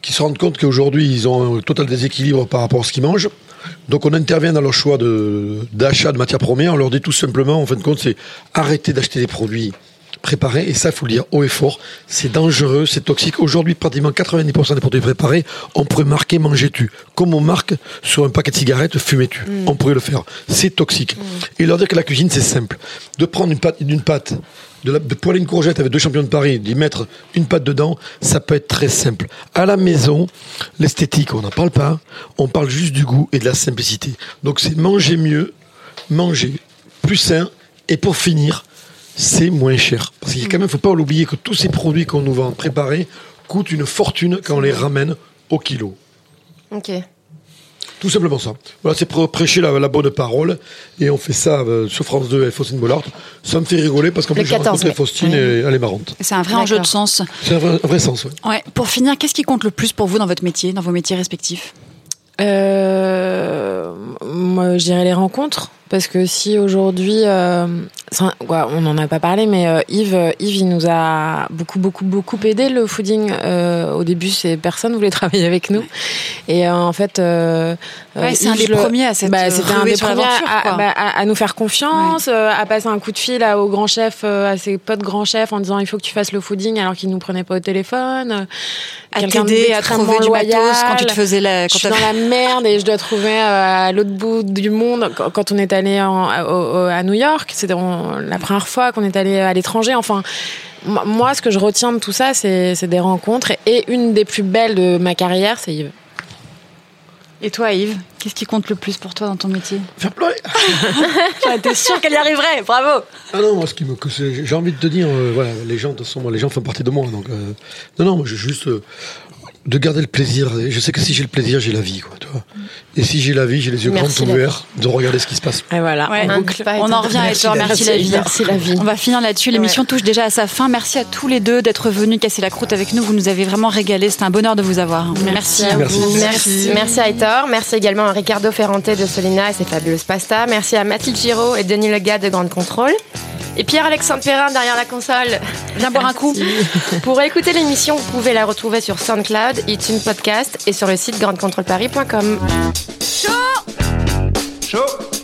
qui se rendent compte qu'aujourd'hui, ils ont un total déséquilibre par rapport à ce qu'ils mangent. Donc, on intervient dans leur choix d'achat de matières premières. On leur dit tout simplement, en fin de compte, c'est arrêter d'acheter des produits préparés, et ça, il faut le dire haut et fort, c'est dangereux, c'est toxique. Aujourd'hui, pratiquement 90% des produits préparés, on pourrait marquer manger-tu. Comme on marque sur un paquet de cigarettes, fumais-tu.
Mm.
On pourrait le faire. C'est toxique. Et leur dire que la cuisine, c'est simple. De prendre une pâte, d'une pâte, de, la- de poêler une courgette avec deux champions de Paris, d'y mettre une pâte dedans, ça peut être très simple. À la maison, l'esthétique, on n'en parle pas. On parle juste du goût et de la simplicité. Donc c'est manger mieux, manger plus sain, et pour finir, c'est moins cher. Parce qu'il y a quand même, faut pas l'oublier que tous ces produits qu'on nous vend préparés coûtent une fortune quand on les ramène au kilo.
Ok.
Tout simplement ça. Voilà, c'est pour prêcher la, la bonne parole. Et on fait ça euh, sur France 2 avec Faustine Bollard. Ça me fait rigoler parce qu'en plus, j'ai
14
rencontré
mai.
Faustine
Oui.
et elle est marrante.
C'est un vrai enjeu de sens.
C'est un vrai, un vrai sens, ouais.
Ouais. Pour finir, qu'est-ce qui compte le plus pour vous dans votre métier, dans vos métiers respectifs?
Euh, moi, je dirais les rencontres. Parce que si aujourd'hui, euh, on n'en a pas parlé, mais euh, Yves, euh, Yves, il nous a beaucoup, beaucoup, beaucoup aidé le fooding. Euh, au début, c'est personne voulait travailler avec nous, et en fait,
Ouais, c'est un des
je le-
premiers à s'être
bah, c'était un des premiers à, bah, à- à nous faire confiance, à passer un coup de fil à- au grand chef, à ses potes grands chefs, en disant il faut que tu fasses le fooding, alors qu'il nous prenait pas au téléphone.
À t'aider à trouver du matos quand tu te faisais la-
Je
quand
suis
t'as-
dans la merde et je dois trouver à l'autre bout du monde. Quand- Quand on est allé en- au- au- à New York, c'était la première fois qu'on est allé à l'étranger. Enfin, moi, ce que je retiens de tout ça, c'est des rencontres. Et, une des plus belles de ma carrière, c'est Yves.
Et toi, Yves, qu'est-ce qui compte le plus pour toi dans ton métier?
Faire pleurer.
J'étais sûre qu'elle y arriverait. Bravo.
Ah non, moi, ce qui me, j'ai envie de te dire, euh, voilà, les gens, de toute façon, moi, les gens font partie de moi. Donc, euh, non, non, moi, j'ai juste euh, de garder le plaisir. Je sais que si j'ai le plaisir, j'ai la vie, quoi, tu vois. Et si j'ai la vie, j'ai les yeux grands ouverts de regarder ce qui se passe.
Et voilà,
Ouais.
on boucle.
On en revient à
Merci
toi.
la
Merci
vie.
la vie.
Merci la vie.
On va finir là-dessus. L'émission touche déjà à sa fin. Merci à tous les deux d'être venus casser la croûte avec nous. Vous nous avez vraiment régalé. C'était un bonheur de vous avoir. Merci, à
Merci.
vous.
Merci. Merci à Hector. Merci également à Ricardo Ferrante de Solina et ses fabuleuses pastas. Merci à Mathilde Giraud et Denis Lega de Grande Contrôle. Et Pierre-Alexandre Perrin derrière la console.
Viens boire un coup.
Pour écouter l'émission, vous pouvez la retrouver sur SoundCloud, iTunes Podcast et sur le site grandecontrôleparis.com.
Chaud